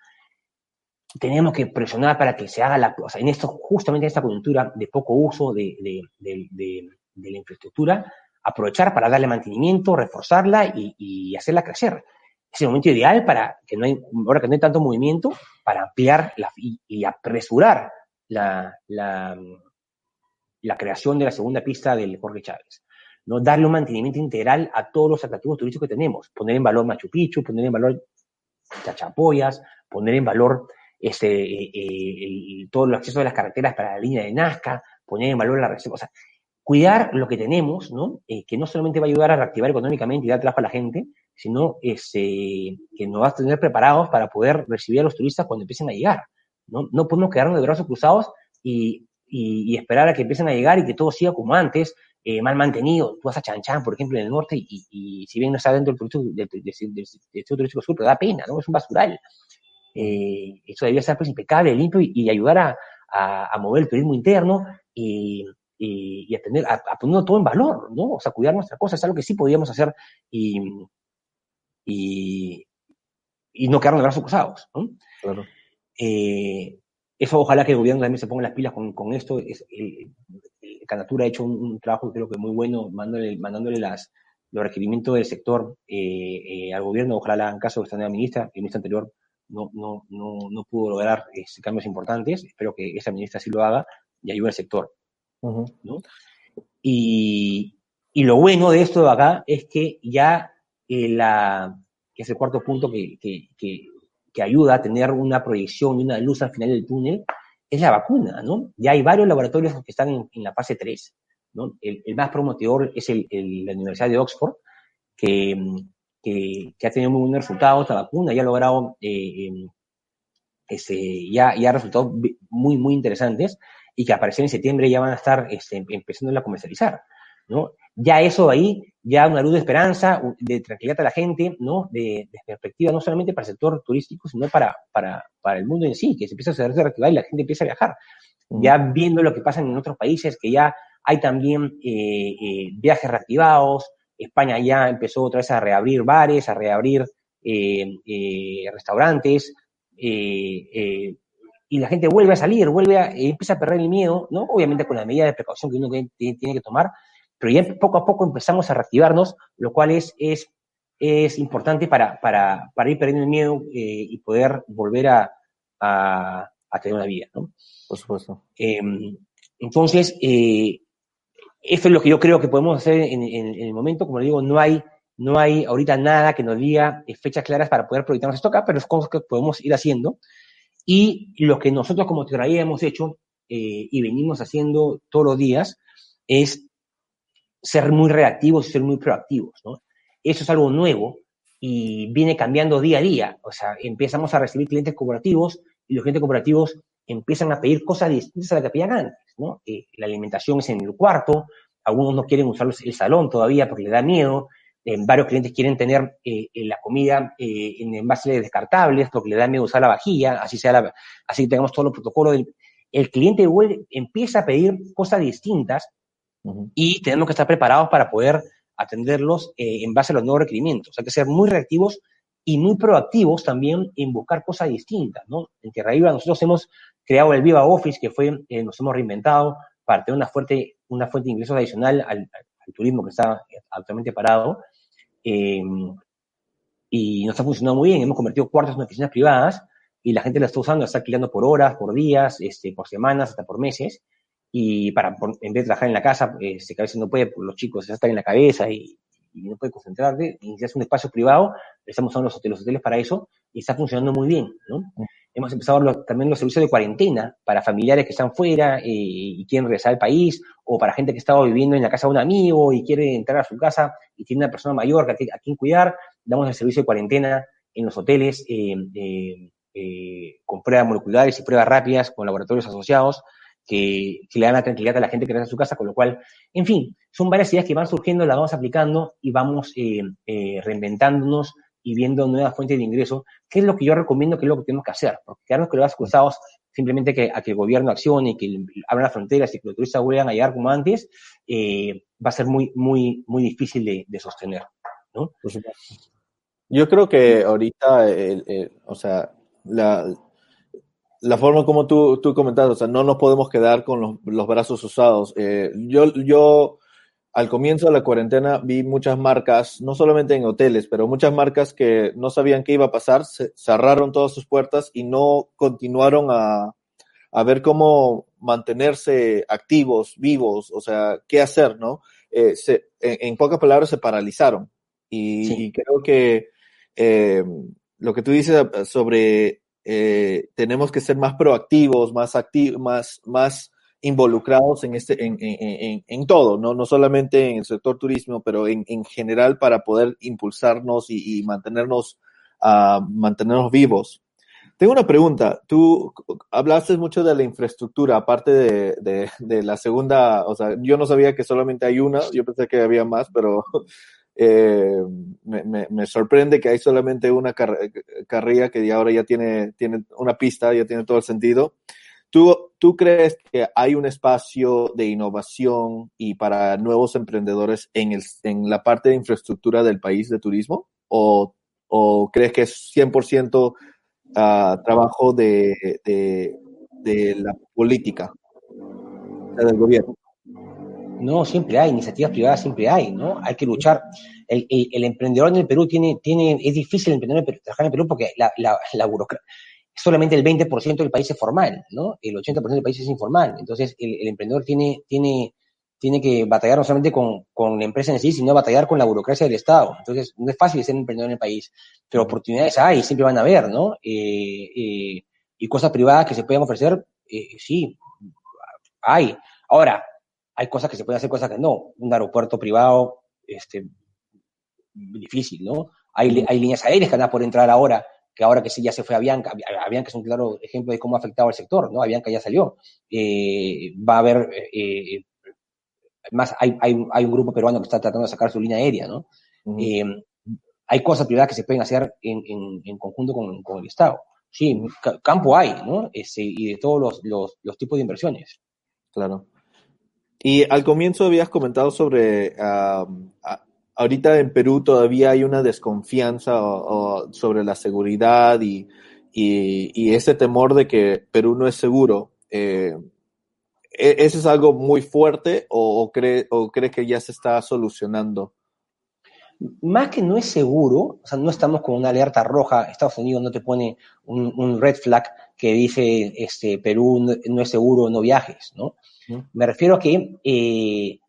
Tenemos que presionar para que se haga la, o sea, en esto, justamente en esta coyuntura de poco uso de, de, de, de la infraestructura, aprovechar para darle mantenimiento, reforzarla y, y, hacerla crecer. Es el momento ideal para que no hay, ahora que no hay tanto movimiento, para ampliar la, y, y apresurar la, la, la creación de la segunda pista del Jorge Chávez. ¿no? Darle un mantenimiento integral a todos los atractivos turísticos que tenemos. Poner en valor Machu Picchu, poner en valor Chachapoyas, poner en valor este, eh, el, todo el acceso de las carreteras para la línea de Nazca, poner en valor la reserva. O sea, cuidar lo que tenemos. Eh, que no solamente va a ayudar a reactivar económicamente y dar trabajo a la gente, sino este, que nos va a tener preparados para poder recibir a los turistas cuando empiecen a llegar. No, no podemos quedarnos de brazos cruzados y, y, esperar a que empiecen a llegar y que todo siga como antes, eh, mal mantenido. Tú vas a Chanchan, por ejemplo, en el norte, y, y si bien no está dentro del, del, del, turístico sur, pero da pena, ¿no? Es un basural. Eh, eso debería ser pues impecable, limpio y, ayudar a, a, a, mover el turismo interno y, y, a, tener, a, a, ponerlo todo en valor, ¿no? O sea, cuidar nuestras cosas, es algo que sí podíamos hacer y, y, y no quedarnos de brazos cruzados, ¿no? Claro. Eh, eso ojalá que el gobierno también se ponga las pilas con, con esto. Es, el, el, Canatura ha hecho un, un, trabajo creo que muy bueno mandándole, mandándole las, los requerimientos del sector eh, eh, al gobierno. Ojalá le hagan caso de esta nueva ministra. El ministro anterior no, no, no, no pudo lograr este, cambios importantes. Espero que esta ministra sí lo haga y ayude al sector. Uh -huh. ¿no? y, y, lo bueno de esto de acá es que ya eh, la, que es el cuarto punto que, que, que, que, ayuda a tener una proyección y una luz al final del túnel, es la vacuna, ¿no? Ya hay varios laboratorios que están en, la fase 3, ¿no? El, más prometedor es el, el, la Universidad de Oxford, que, que, ha tenido muy buenos resultados, la vacuna ya ha logrado, eh, ese, ya, ya resultados muy, muy interesantes, y que aparecer en septiembre ya van a estar este, empezando a comercializar, ¿no? Ya eso ahí, ya una luz de esperanza, de tranquilidad a la gente, ¿no? De, de perspectiva no solamente para el sector turístico, sino para, para, para el mundo en sí, que se empieza a reactivar y la gente empieza a viajar. Mm. Ya viendo lo que pasa en otros países, que ya hay también eh, eh, viajes reactivados, España ya empezó otra vez a reabrir bares, a reabrir eh, restaurantes, y la gente vuelve a salir, vuelve a, empieza a perder el miedo, ¿no? Obviamente con la medida de precaución que uno tiene que tomar, pero ya poco a poco empezamos a reactivarnos, lo cual es, es, es importante para, para, para ir perdiendo el miedo eh, y poder volver a, a, a, tener una vida, ¿no? Por supuesto. Eh, entonces, eh, eso es lo que yo creo que podemos hacer en, en, en, el momento, como digo, no hay, no hay ahorita nada que nos diga eh, fechas claras para poder proyectarnos esto acá, pero es cosas que podemos ir haciendo. Y lo que nosotros como Tierraía hemos hecho eh, y venimos haciendo todos los días es ser muy reactivos y ser muy proactivos. Eso es algo nuevo y viene cambiando día a día. O sea, empezamos a recibir clientes cooperativos y los clientes cooperativos empiezan a pedir cosas distintas a las que pedían antes. Eh, la alimentación es en el cuarto, algunos no quieren usar el salón todavía porque les da miedo, eh, varios clientes quieren tener eh, la comida en envases descartables porque le da miedo usar la vajilla, así sea la, así tengamos todos los protocolos. El cliente vuelve, empieza a pedir cosas distintas uh -huh. y tenemos que estar preparados para poder atenderlos eh, en base a los nuevos requerimientos. Hay que ser muy reactivos y muy proactivos también en buscar cosas distintas, ¿no? En Tierra Viva nosotros hemos creado el Viva Office, que fue, eh, nos hemos reinventado para tener una fuerte, una fuente de ingresos adicional al, al turismo que está actualmente parado. Eh, y nos ha funcionado muy bien. Hemos convertido cuartos en oficinas privadas y la gente la está usando, está alquilando por horas, por días, este, por semanas, hasta por meses. Y para, en vez de trabajar en la casa, este, que a veces no puede, los chicos están en la cabeza y, y no puede concentrarse, y si hace un espacio privado, estamos usando los hoteles, los hoteles para eso, y está funcionando muy bien, ¿no? Mm. Hemos empezado los, también los servicios de cuarentena para familiares que están fuera eh, y quieren regresar al país, o para gente que estaba viviendo en la casa de un amigo y quiere entrar a su casa y tiene una persona mayor a, a quien cuidar, damos el servicio de cuarentena en los hoteles eh, eh, eh, con pruebas moleculares y pruebas rápidas con laboratorios asociados que, que, le dan la tranquilidad a la gente que regresa a su casa, con lo cual, en fin, son varias ideas que van surgiendo, las vamos aplicando y vamos reinventándonos y viendo nuevas fuentes de ingreso, que es lo que yo recomiendo que es lo que tenemos que hacer, porque quedarnos con los cruzados simplemente que, a que el gobierno accione, que abran las fronteras y que los turistas vuelvan a llegar como antes, eh, va a ser muy, muy, muy difícil de, de sostener. ¿no? Yo creo que ahorita, o sea, la, la forma como tú, tú comentas, o sea, no nos podemos quedar con los, los brazos usados. Eh, yo, yo, al comienzo de la cuarentena vi muchas marcas, no solamente en hoteles, pero muchas marcas que no sabían qué iba a pasar, se, cerraron todas sus puertas y no continuaron a, a ver cómo mantenerse activos, vivos, o sea, qué hacer, ¿no? Eh, se, en, en, pocas palabras, se paralizaron. Y, sí. y creo que eh, lo que tú dices sobre eh, tenemos que ser más proactivos, más activos, más, más involucrados en este, en, en, en, todo, ¿no? no solamente en el sector turismo, pero en, en general para poder impulsarnos y, y mantenernos, uh, mantenernos vivos. Tengo una pregunta. Tú hablaste mucho de la infraestructura, aparte de, de, de, la segunda, o sea, yo no sabía que solamente hay una, yo pensé que había más, pero eh, me, sorprende que hay solamente una car carrilla que ahora ya tiene, tiene una pista, ya tiene todo el sentido. ¿Tú, ¿Tú crees que hay un espacio de innovación y para nuevos emprendedores en, la parte de infraestructura del país de turismo? ¿O, o crees que es 100% uh, trabajo de, de, de, la política, del gobierno? No, siempre hay, iniciativas privadas siempre hay, ¿no? Hay que luchar. El, el, emprendedor en el Perú tiene, tiene, es difícil emprender, trabajar en Perú porque la, la, la burocracia solamente el 20% del país es formal, ¿no? El 80% del país es informal. Entonces, el, el, emprendedor tiene, tiene, tiene que batallar no solamente con, con la empresa en sí, sino batallar con la burocracia del Estado. Entonces, no es fácil ser emprendedor en el país, pero oportunidades hay, siempre van a haber, ¿no? Eh, eh, y cosas privadas que se pueden ofrecer, eh, sí, hay. Ahora, hay cosas que se pueden hacer, cosas que no. Un aeropuerto privado, este, difícil, ¿no? Hay, hay líneas aéreas que van a por entrar ahora que ahora que sí ya se fue a Avianca, Avianca es un claro ejemplo de cómo ha afectado al sector, ¿no? Avianca ya salió. Eh, va a haber, eh, más hay, hay, hay, un grupo peruano que está tratando de sacar su línea aérea, ¿no? Uh -huh. eh, hay cosas privadas que se pueden hacer en, en, en conjunto con, con, el Estado. Sí, campo hay, ¿no? Este, y de todos los, los, los, tipos de inversiones. Claro. Y al comienzo habías comentado sobre uh, ahorita en Perú todavía hay una desconfianza o, o sobre la seguridad y, y, y, ese temor de que Perú no es seguro. Eh, ¿Eso es algo muy fuerte o, o, cree, o cree que ya se está solucionando? Más que no es seguro, o sea, no estamos con una alerta roja, Estados Unidos no te pone un, un red flag que dice este, Perú no, no, es seguro, no viajes, ¿no? Me refiero a que eh,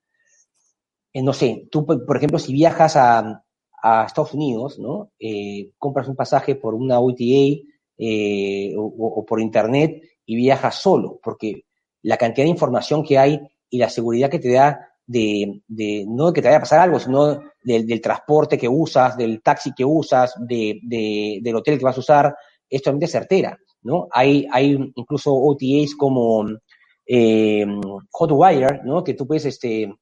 eh, no sé, tú, por ejemplo, si viajas a, a Estados Unidos, ¿no? Eh, compras un pasaje por una OTA eh, o, o, por internet y viajas solo, porque la cantidad de información que hay y la seguridad que te da de, de no que te vaya a pasar algo, sino del, del transporte que usas, del taxi que usas, de, de, del hotel que vas a usar, es totalmente certera, ¿no? Hay, hay incluso OTAs como eh, Hotwire, ¿no? Que tú puedes, este,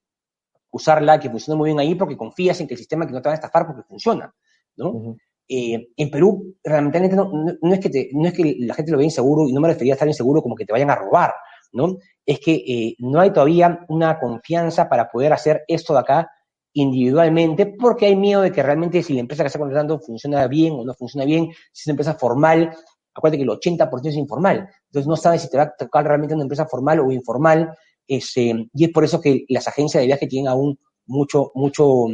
usarla, que funciona muy bien ahí porque confías en que el sistema que no te va a estafar porque funciona, ¿no? Uh -huh. eh, en Perú, realmente no, no, no, es que te, no es que la gente lo vea inseguro, y no me refería a estar inseguro como que te vayan a robar, ¿no? Es que eh, no hay todavía una confianza para poder hacer esto de acá individualmente, porque hay miedo de que realmente si la empresa que está contratando funciona bien o no funciona bien, si es una empresa formal, acuérdate que el 80% es informal, entonces no sabes si te va a tocar realmente una empresa formal o informal, este, y es por eso que las agencias de viaje tienen aún mucho, mucho,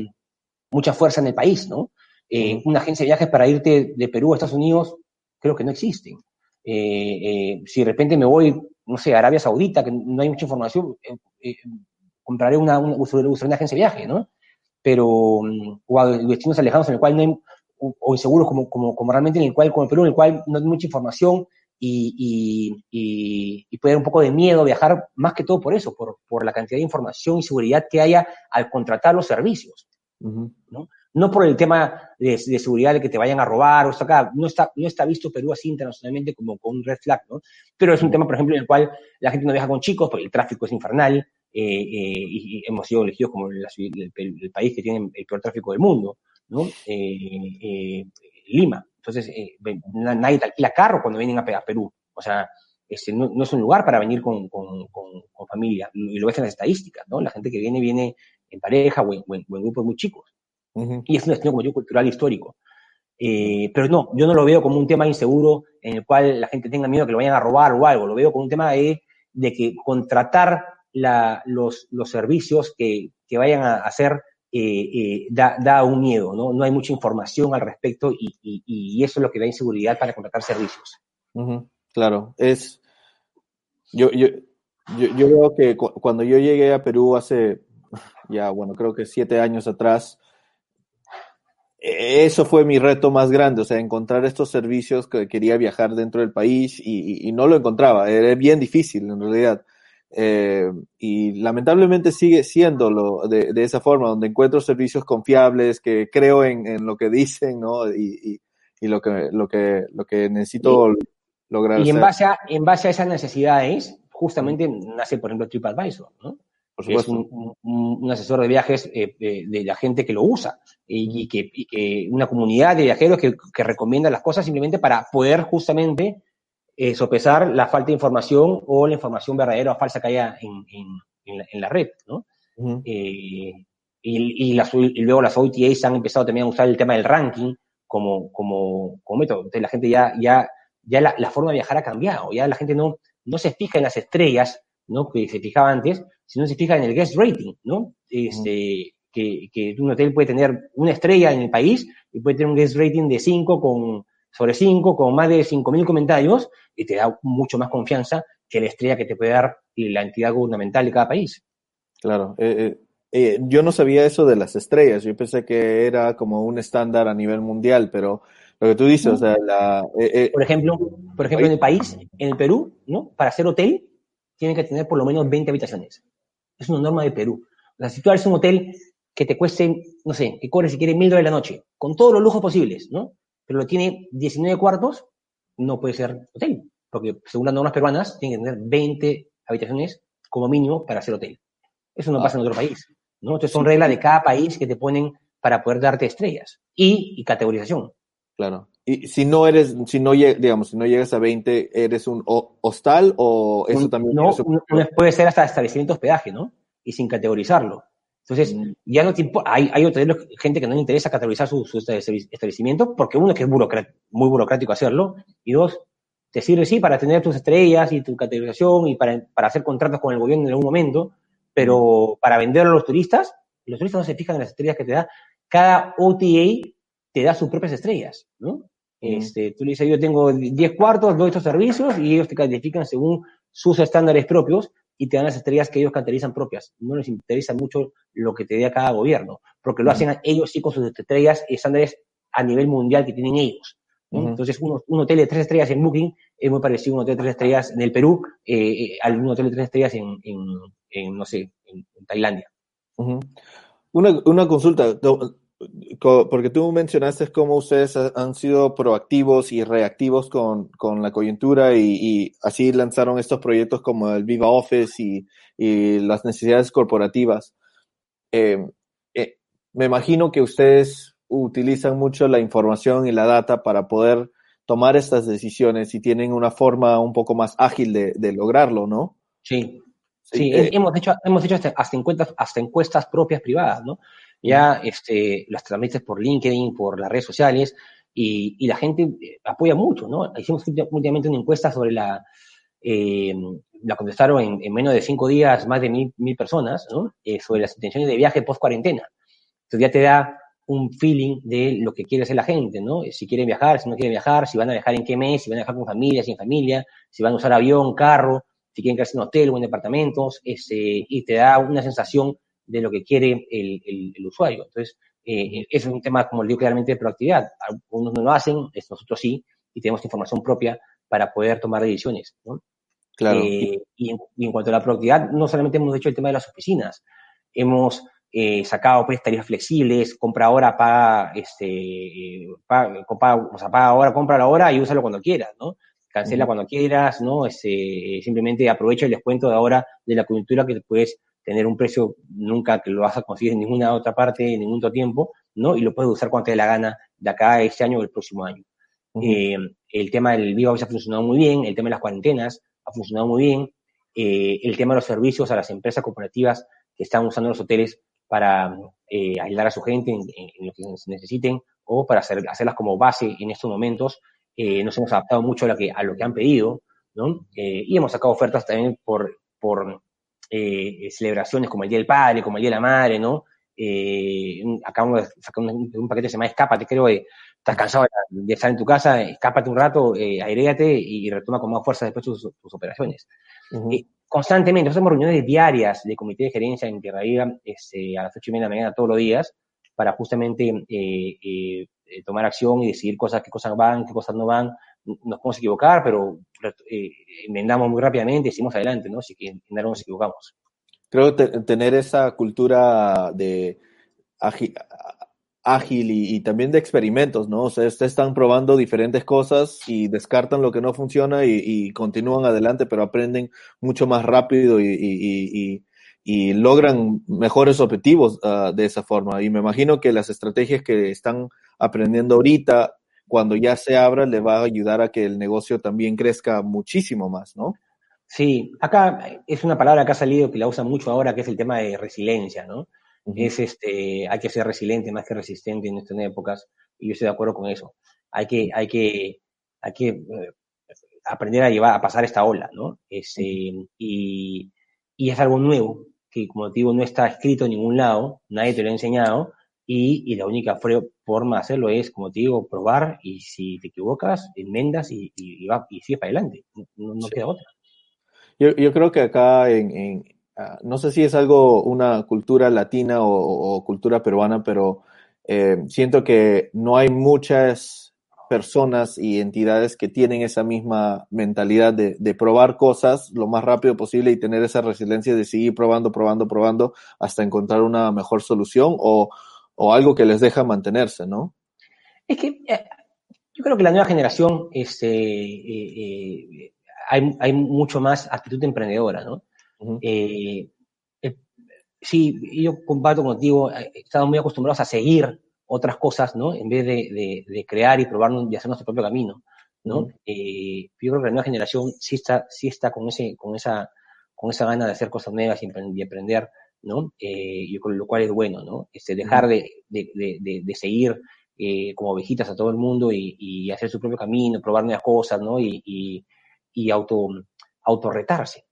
mucha fuerza en el país, ¿no? Eh, una agencia de viajes para irte de Perú a Estados Unidos, creo que no existen. Eh, eh, si de repente me voy, no sé, Arabia Saudita, que no hay mucha información, eh, compraré una, una, una, agencia de viaje, ¿no? Pero, o a destinos alejados en el cual no hay, o, o inseguros como, como, como realmente en el cual, como el Perú, en el cual no hay mucha información, y, y, y, y, puede dar un poco de miedo viajar, más que todo por eso, por, por la cantidad de información y seguridad que haya al contratar los servicios. Uh -huh. ¿no? No por el tema de, de, seguridad de que te vayan a robar o acá, no está, no está visto Perú así internacionalmente como con un red flag, ¿no? Pero es un tema, por ejemplo, en el cual la gente no viaja con chicos porque el tráfico es infernal eh, eh, y, hemos sido elegidos como el, el, el, país que tiene el peor tráfico del mundo, ¿no? Eh, Lima. Entonces, eh, nadie te alquila carro cuando vienen a, a Perú. O sea, este, no, no, es un lugar para venir con, con, con, con, familia. Y lo ves en las estadísticas, ¿no? La gente que viene, viene en pareja o en, o en, o en grupos muy chicos. Uh -huh. Y es un destino, como yo, cultural histórico. Eh, pero no, yo no lo veo como un tema inseguro en el cual la gente tenga miedo que lo vayan a robar o algo. Lo veo como un tema de, de que contratar la, los, los servicios que, que vayan a hacer eh, eh, da, da, un miedo, ¿no? No hay mucha información al respecto y, y, y eso es lo que da inseguridad para contratar servicios. Uh -huh. Claro, es. Yo, yo, yo, yo, veo que cu cuando yo llegué a Perú hace ya, bueno, creo que siete años atrás, eso fue mi reto más grande, o sea, encontrar estos servicios que quería viajar dentro del país y, y, y no lo encontraba, era bien difícil en realidad. Eh, y lamentablemente sigue siendo de, de, esa forma, donde encuentro servicios confiables, que creo en, en lo que dicen, ¿no? Y, y, y, lo que, lo que, lo que necesito lograr. Y en base, a, en base a esas necesidades, justamente nace, por ejemplo, TripAdvisor, ¿no? Por es un, un, un, asesor de viajes eh, de, de, la gente que lo usa y, y, que, y, que, una comunidad de viajeros que, que recomienda las cosas simplemente para poder justamente eh, sopesar la falta de información o la información verdadera o falsa que haya en, en, en, la, en la, red, ¿no? Uh -huh. eh, y, y, las, y, luego las OTAs han empezado también a usar el tema del ranking como, como, como método. Entonces la gente ya, ya, ya la, la, forma de viajar ha cambiado, ya la gente no, no se fija en las estrellas, ¿no? Que se fijaba antes, sino se fija en el guest rating, ¿no? Este, que, que un hotel puede tener una estrella en el país y puede tener un guest rating de 5 con sobre 5, con más de 5.000 comentarios, y te da mucho más confianza que la estrella que te puede dar la entidad gubernamental de cada país. Claro. Eh, eh, yo no sabía eso de las estrellas. Yo pensé que era como un estándar a nivel mundial, pero lo que tú dices, o sea, la... Eh, por ejemplo, por ejemplo, en el país, en el Perú, ¿no? Para hacer hotel, tienen que tener por lo menos 20 habitaciones. Es una norma de Perú. O sea, si tú haces un hotel que te cueste, no sé, que cobre si quieres mil dólares la noche, con todos los lujos posibles, ¿no? pero lo tiene 19 cuartos, no puede ser hotel, porque según las normas peruanas tiene que tener 20 habitaciones como mínimo para ser hotel. Eso no ah. pasa en otro país, ¿no? Entonces son reglas de cada país que te ponen para poder darte estrellas y, y categorización. Claro. Y si no eres, si no, digamos, si no llegas a 20, ¿eres un hostal o eso un, también? No, un, puede ser hasta establecimiento de hospedaje, ¿no? Y sin categorizarlo. Entonces, mm. ya no te hay, hay otra gente que no le interesa categorizar su, su establecimiento, porque uno, que es muy burocrático hacerlo, y dos, te sirve sí para tener tus estrellas y tu categorización y para, para hacer contratos con el gobierno en algún momento, pero para venderlo a los turistas, los turistas no se fijan en las estrellas que te da. Cada OTA te da sus propias estrellas, ¿no? Este, tú le dices, yo tengo 10 cuartos, doy estos servicios y ellos te califican según sus estándares propios y te dan las estrellas que ellos caracterizan propias. No les interesa mucho lo que te dé a cada gobierno, porque lo hacen ellos sí con sus estrellas y estándares a nivel mundial que tienen ellos. ¿no? Uh -huh. Entonces, un, un, hotel de tres estrellas en Booking es muy parecido a un hotel de tres estrellas en el Perú, eh, a un hotel de tres estrellas en, en, en no sé, en, en Tailandia. Uh -huh. una, una consulta, porque tú mencionaste cómo ustedes han sido proactivos y reactivos con, con la coyuntura y, y, así lanzaron estos proyectos como el Viva Office y, y las necesidades corporativas. Eh, eh, me imagino que ustedes utilizan mucho la información y la data para poder tomar estas decisiones y tienen una forma un poco más ágil de, de lograrlo, ¿no? Sí, sí, eh, hemos hecho, hemos hecho hasta, encuestas, hasta encuestas propias privadas, ¿no? Ya este, las transmites por LinkedIn, por las redes sociales, y, y la gente eh, apoya mucho, ¿no? Hicimos últimamente una encuesta sobre la, eh, la contestaron en, en, menos de cinco días más de mil, mil personas, ¿no? Eh, sobre las intenciones de viaje post cuarentena. Entonces ya te da un feeling de lo que quiere hacer la gente, ¿no? Si quieren viajar, si no quieren viajar, si van a viajar en qué mes, si van a viajar con familia, sin familia, si van a usar avión, carro, si quieren quedarse en hotel o en departamentos, este, y te da una sensación de lo que quiere el, el, el usuario. Entonces, eh, eso es un tema, como le digo, claramente de proactividad. Algunos no lo hacen, nosotros sí, y tenemos información propia para poder tomar decisiones. ¿no? Claro. Eh, y, en, y, en, cuanto a la proactividad, no solamente hemos hecho el tema de las oficinas, hemos eh, sacado pues tarifas flexibles, compra ahora, paga, este, paga, paga, o sea, paga ahora, compra la hora y úsalo cuando quieras, ¿no? Cancela uh -huh. cuando quieras, ¿no? Este, simplemente aprovecha el descuento de ahora de la coyuntura que puedes tener un precio nunca que lo vas a conseguir en ninguna otra parte, en ningún otro tiempo, ¿no? Y lo puedes usar cuando te dé la gana de acá a este año o el próximo año. Uh -huh. eh, el tema del vivo ha funcionado muy bien, el tema de las cuarentenas ha funcionado muy bien, eh, el tema de los servicios a las empresas corporativas que están usando los hoteles para eh, ayudar a su gente en, en, en, lo que necesiten o para hacer, hacerlas como base en estos momentos. Eh, nos hemos adaptado mucho a lo que, a lo que han pedido, ¿no? Eh, y hemos sacado ofertas también por, por eh, celebraciones como el Día del Padre, como el Día de la Madre, ¿no? Eh, acabamos de sacar un, un, paquete que se llama Escápate, creo que estás cansado de estar en tu casa, escápate un rato, eh, y retoma con más fuerza después tus, tus operaciones. Uh -huh. constantemente, nosotros hacemos reuniones diarias de comité de gerencia en Tierra Viva este, a las ocho y media de la mañana todos los días para justamente eh, eh, tomar acción y decidir cosas, qué cosas van, qué cosas no van, nos podemos equivocar, pero eh, muy rápidamente y seguimos adelante, ¿no? Así que en algo nos equivocamos. Creo que tener esa cultura de ágil, y, también de experimentos, ¿no? O sea, están probando diferentes cosas y descartan lo que no funciona y, continúan adelante, pero aprenden mucho más rápido y, logran mejores objetivos uh, de esa forma. Y me imagino que las estrategias que están aprendiendo ahorita, cuando ya se abra, le va a ayudar a que el negocio también crezca muchísimo más, ¿no? Sí, acá es una palabra que ha salido que la usan mucho ahora, que es el tema de resiliencia, ¿no? Es este, hay que ser resiliente más que resistente en estas épocas, y yo estoy de acuerdo con eso. Hay que, hay que, hay que eh, aprender a llevar, a pasar esta ola, ¿no? Este, y, y es algo nuevo, que como te digo, no está escrito en ningún lado, nadie te lo ha enseñado, y, y la única forma de hacerlo es, como te digo, probar, y si te equivocas, enmendas y, y, va, y sigues para adelante, no, queda otra. Yo, yo creo que acá en, Ah, no sé si es algo, una cultura latina o, cultura peruana, pero eh, siento que no hay muchas personas y entidades que tienen esa misma mentalidad de, probar cosas lo más rápido posible y tener esa resiliencia de seguir probando, probando, probando hasta encontrar una mejor solución o, algo que les deja mantenerse, ¿no? Es que eh, yo creo que la nueva generación este, eh, hay, hay mucho más actitud emprendedora, ¿no? Eh, eh, sí, yo comparto contigo, eh, estamos muy acostumbrados a seguir otras cosas, ¿no? En vez de, crear y probar y hacer nuestro propio camino, ¿no? yo creo que la nueva generación sí está, sí está con, ese, con, esa, con esa gana de hacer cosas nuevas y, aprender, ¿no? yo creo lo cual es bueno, ¿no? Este, dejar de, seguir como ovejitas a todo el mundo y, hacer su propio camino, probar nuevas cosas, ¿no? Y, y, auto, autorretarse,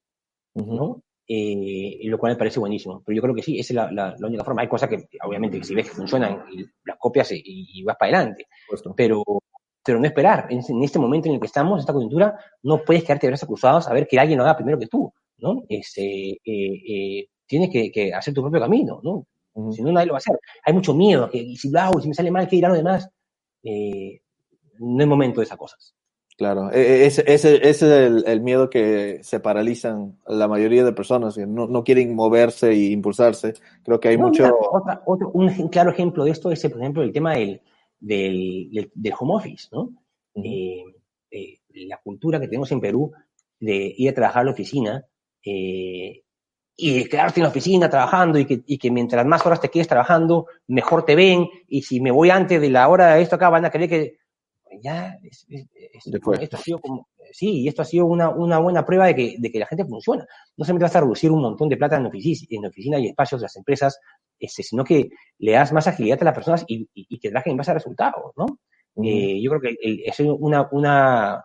¿no? Eh, lo cual me parece buenísimo. Pero yo creo que sí, esa es la, única forma. Hay cosas que, obviamente, que si ves que funcionan, las copias y, vas para adelante. Pero, pero no esperar. En, este momento en el que estamos, esta coyuntura, no puedes quedarte de brazos cruzados a ver que alguien lo haga primero que tú, ¿no? Este, eh, eh, tienes que, hacer tu propio camino, ¿no? Si no, nadie lo va a hacer. Hay mucho miedo, que si lo hago, si me sale mal, ¿qué dirán los demás? no es momento de esas cosas. Claro, e, e, ese, ese, es el, miedo que se paralizan la mayoría de personas, que no, no quieren moverse e impulsarse. Creo que hay mucho... un claro ejemplo de esto es, por ejemplo, el tema del, del, del, home office, ¿no? Eh, eh, la cultura que tenemos en Perú de ir a trabajar a la oficina eh, y quedarte en la oficina trabajando y que, y que mientras más horas te quedes trabajando, mejor te ven y si me voy antes de la hora de esto acá van a creer que ya, esto ha sido como, sí, y esto ha sido una, una buena prueba de que, de que, la gente funciona. No solamente vas a reducir un montón de plata en oficina, en oficina y espacios de las empresas, este, sino que le das más agilidad a las personas y, y, que trabajen en base a resultados, ¿no? Eh, yo creo que es una, una,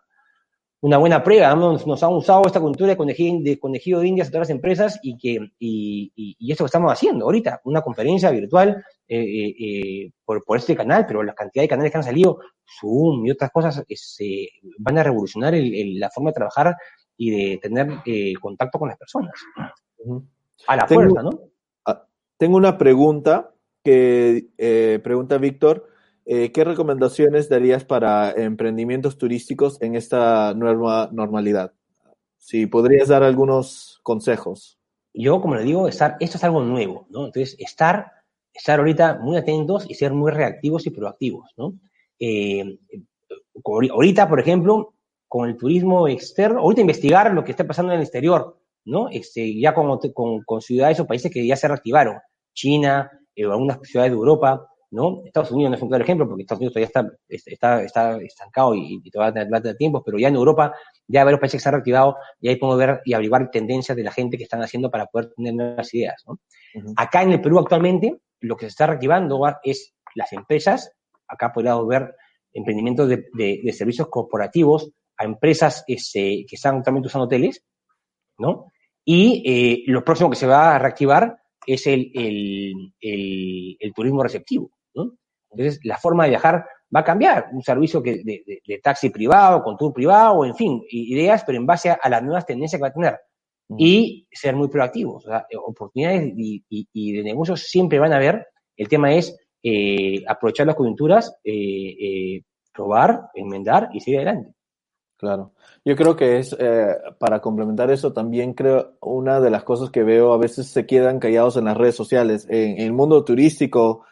una buena prueba. Nos, nos han usado esta cultura de conejillo de, conejillo de indias a todas las empresas y que y, y, esto que estamos haciendo ahorita, una conferencia virtual eh, eh, eh, por, por este canal, pero la cantidad de canales que han salido, Zoom y otras cosas, se van a revolucionar la forma de trabajar y de tener contacto con las personas. A la fuerza, ¿no? Tengo una pregunta que pregunta Víctor. Eh, ¿qué recomendaciones darías para emprendimientos turísticos en esta nueva normalidad? Si podrías dar algunos consejos. Yo, como le digo, estar, esto es algo nuevo, ¿no? Entonces, estar, estar ahorita muy atentos y ser muy reactivos y proactivos, ¿no? Eh, ahorita, por ejemplo, con el turismo externo, ahorita investigar lo que está pasando en el exterior, ¿no? Este, ya con, con, ciudades o países que ya se reactivaron, China, eh, algunas ciudades de Europa, ¿no? Estados Unidos no es un claro ejemplo porque Estados Unidos todavía está, está, está estancado y, todavía va a tener tiempo, pero ya en Europa ya hay varios países que se han reactivado y ahí podemos ver y averiguar tendencias de la gente que están haciendo para poder tener nuevas ideas, ¿no? Acá en el Perú actualmente lo que se está reactivando es las empresas, acá podríamos ver emprendimientos de, de, servicios corporativos a empresas este, que están actualmente usando hoteles, ¿no? Y eh, lo próximo que se va a reactivar es el, el, el turismo receptivo. Entonces, la forma de viajar va a cambiar. Un servicio que, de, taxi privado, con tour privado, en fin, ideas, pero en base a, las nuevas tendencias que va a tener. Mm. Y ser muy proactivos. O sea, oportunidades y, de negocios siempre van a haber. El tema es eh, aprovechar las coyunturas, eh, eh, probar, enmendar y seguir adelante. Claro. Yo creo que es, eh, para complementar eso, también creo, una de las cosas que veo a veces se quedan callados en las redes sociales. En, en el mundo turístico,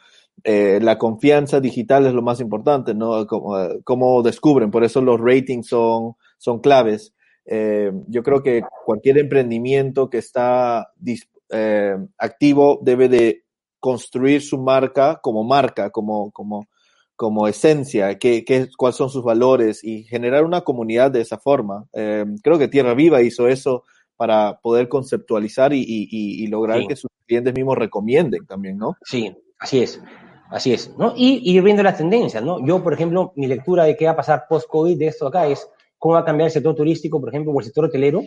eh, la confianza digital es lo más importante, ¿no? Como, como descubren, por eso los ratings son, son claves. Eh, yo creo que cualquier emprendimiento que está eh, activo debe de construir su marca como marca, como, como, como esencia, qué, qué, cuáles son sus valores y generar una comunidad de esa forma. Eh, creo que Tierra Viva hizo eso para poder conceptualizar y, y, y lograr sí. que sus clientes mismos recomienden también, ¿no? Sí, así es. Así es, ¿no? Y ir viendo las tendencias, ¿no? Yo, por ejemplo, mi lectura de qué va a pasar post-COVID de esto acá es cómo va a cambiar el sector turístico, por ejemplo, o el sector hotelero.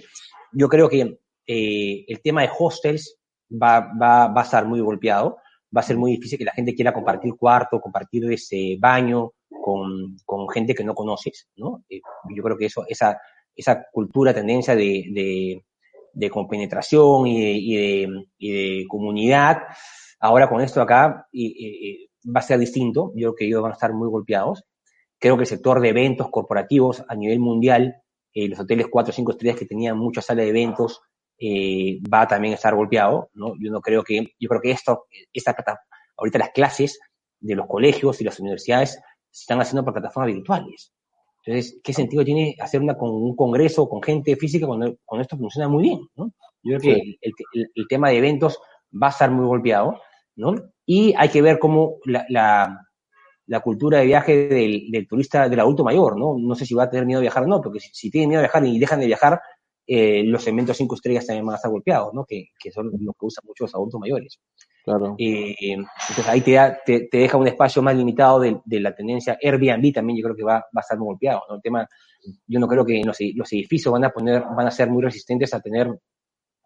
Yo creo que eh, el tema de hostels va, va, va a estar muy golpeado. Va a ser muy difícil que la gente quiera compartir cuarto, compartir ese baño con, con gente que no conoces, ¿no? Eh, yo creo que eso, esa, esa cultura, tendencia de, de, de compenetración y de, y de, y de comunidad, ahora con esto acá, y, va a ser distinto. Yo creo que ellos van a estar muy golpeados. Creo que el sector de eventos corporativos a nivel mundial, eh, los hoteles 4 o 5 estrellas que tenían muchas salas de eventos, eh, va a también estar golpeado, ¿no? Yo no creo que, yo creo que esto, esta ahorita las clases de los colegios y las universidades se están haciendo por plataformas virtuales. Entonces, ¿qué sentido tiene hacer una, con un congreso con gente física cuando, cuando esto funciona muy bien, ¿no? Yo creo sí. que el, el, el, tema de eventos va a estar muy golpeado, ¿no? Y hay que ver cómo la, la, la cultura de viaje del, del, turista, del adulto mayor, ¿no? No sé si va a tener miedo de viajar o no, porque si, si tiene miedo de viajar y dejan de viajar, eh, los segmentos cinco estrellas también van a estar golpeados, ¿no? Que, que son los que usan muchos adultos mayores. Claro. Eh, entonces ahí te, da, te, te, deja un espacio más limitado de, de, la tendencia. Airbnb también yo creo que va, va a estar muy golpeado, ¿no? El tema, yo no creo que los, los edificios van a poner, van a ser muy resistentes a tener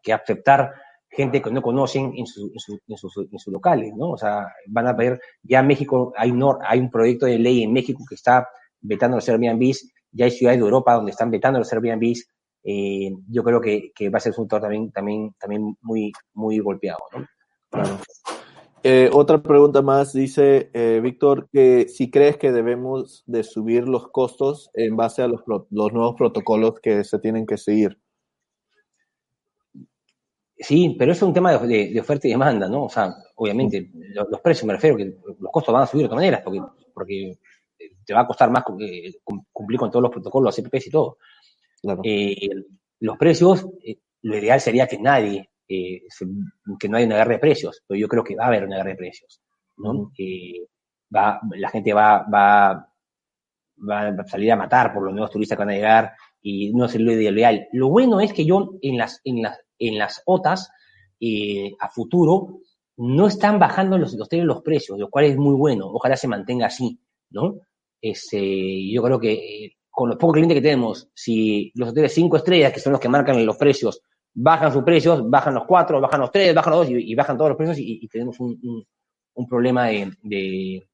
que aceptar gente que no conocen en, en, su, en, sus, en locales, ¿no? O sea, van a ver, ya en México hay, no, hay un proyecto de ley en México que está vetando los Airbnbs, ya hay ciudades de Europa donde están vetando los Airbnbs, eh, yo creo que, que, va a ser un sector también, también, también muy, muy golpeado, ¿no? Claro. Eh, otra pregunta más, dice eh, Víctor, que si crees que debemos de subir los costos en base a los, los nuevos protocolos que se tienen que seguir. Sí, pero eso es un tema de, de, de, oferta y demanda, ¿no? O sea, obviamente, los, los, precios me refiero que los costos van a subir de otra manera, porque, porque te va a costar más eh, cumplir con todos los protocolos, los CPPs y todo. Claro. Eh, los precios, eh, lo ideal sería que nadie, eh, que no haya una guerra de precios, pero yo creo que va a haber una guerra de precios, ¿no? Uh -huh. va, la gente va, va, va a salir a matar por los nuevos turistas que van a llegar y no es lo ideal. Lo bueno es que yo en las, en las en las OTAs eh, a futuro no están bajando los, los, los precios, lo cual es muy bueno. Ojalá se mantenga así, ¿no? Este, yo creo que eh, con los pocos clientes que tenemos, si los hoteles cinco estrellas, que son los que marcan los precios, bajan sus precios, bajan los cuatro, bajan los tres, bajan los dos y, y bajan todos los precios y, y tenemos un, un, un, problema de, de,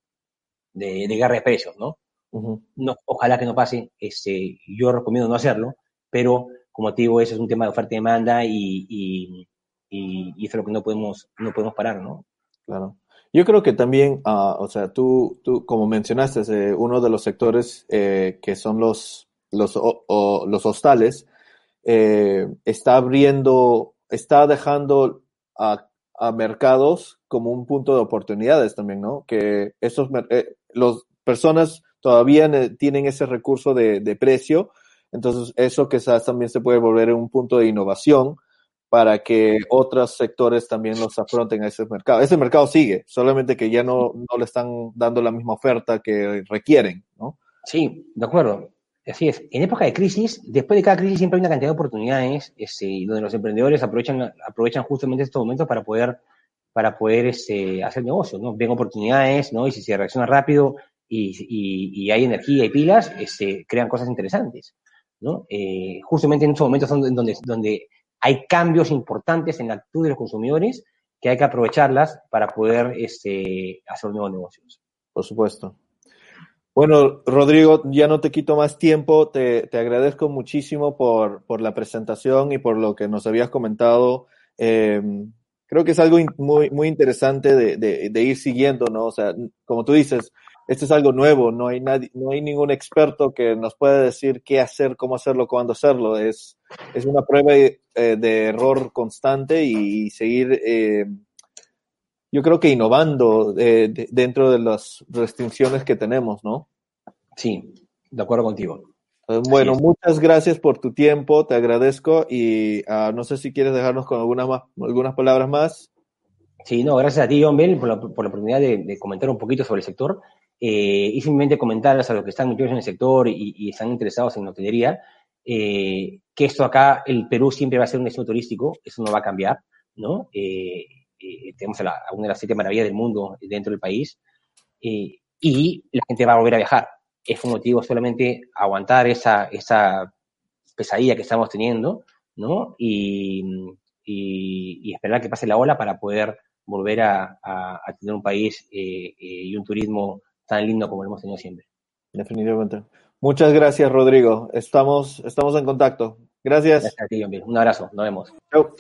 de, de guerra de precios, ¿no? Uh -huh. no ojalá que no pase. Este, yo recomiendo no hacerlo, pero como te digo, eso es un tema de oferta y demanda y, y, y, eso es lo que no podemos, no podemos parar, ¿no? Claro. Yo creo que también, uh, o sea, tú, tú como mencionaste, eh, uno de los sectores eh, que son los, los, o, los hostales, eh, está abriendo, está dejando a, a, mercados como un punto de oportunidades también, ¿no? Que esos, eh, los personas todavía tienen ese recurso de, de precio, entonces, eso quizás también se puede volver un punto de innovación para que otros sectores también los afronten a ese mercado. Ese mercado sigue, solamente que ya no, no le están dando la misma oferta que requieren, ¿no? Sí, de acuerdo. Así es. En época de crisis, después de cada crisis siempre hay una cantidad de oportunidades este, donde los emprendedores aprovechan, aprovechan justamente estos momentos para poder, para poder este, hacer negocios, ¿no? Ven oportunidades, ¿no? Y si se reacciona rápido y, y, y hay energía y pilas, este, crean cosas interesantes. ¿No? Eh, justamente en estos momentos son donde, donde hay cambios importantes en la actitud de los consumidores que hay que aprovecharlas para poder este, hacer nuevos negocios. Por supuesto. Bueno, Rodrigo, ya no te quito más tiempo. Te, te agradezco muchísimo por, por, la presentación y por lo que nos habías comentado. Eh, creo que es algo muy, muy interesante de, de, de, ir siguiendo, ¿no? O sea, como tú dices, esto es algo nuevo, no hay nadie, no hay ningún experto que nos pueda decir qué hacer, cómo hacerlo, cuándo hacerlo. Es, es una prueba eh, de error constante y, seguir, eh, yo creo que innovando eh, de, dentro de las restricciones que tenemos, ¿no? Sí, de acuerdo contigo. Bueno, muchas gracias por tu tiempo, te agradezco y uh, no sé si quieres dejarnos con algunas, más, algunas palabras más. Sí, no, gracias a ti, John Bell, por la, por la oportunidad de, de, comentar un poquito sobre el sector eh, y simplemente comentarles a los que están metidos en el sector y, están interesados en hotelería, eh, que esto acá, el Perú siempre va a ser un destino turístico, eso no va a cambiar, ¿no? Eh, eh tenemos a, la, a, una de las siete maravillas del mundo dentro del país y la gente va a volver a viajar. Es un motivo solamente aguantar esa, esa pesadilla que estamos teniendo, ¿no? Y, y, y esperar que pase la ola para poder volver a, tener un país y un turismo tan lindo como lo hemos tenido siempre. Definitivamente. Muchas gracias, Rodrigo. Estamos, estamos en contacto. Gracias. Gracias a ti, Un abrazo. Nos vemos. Chau.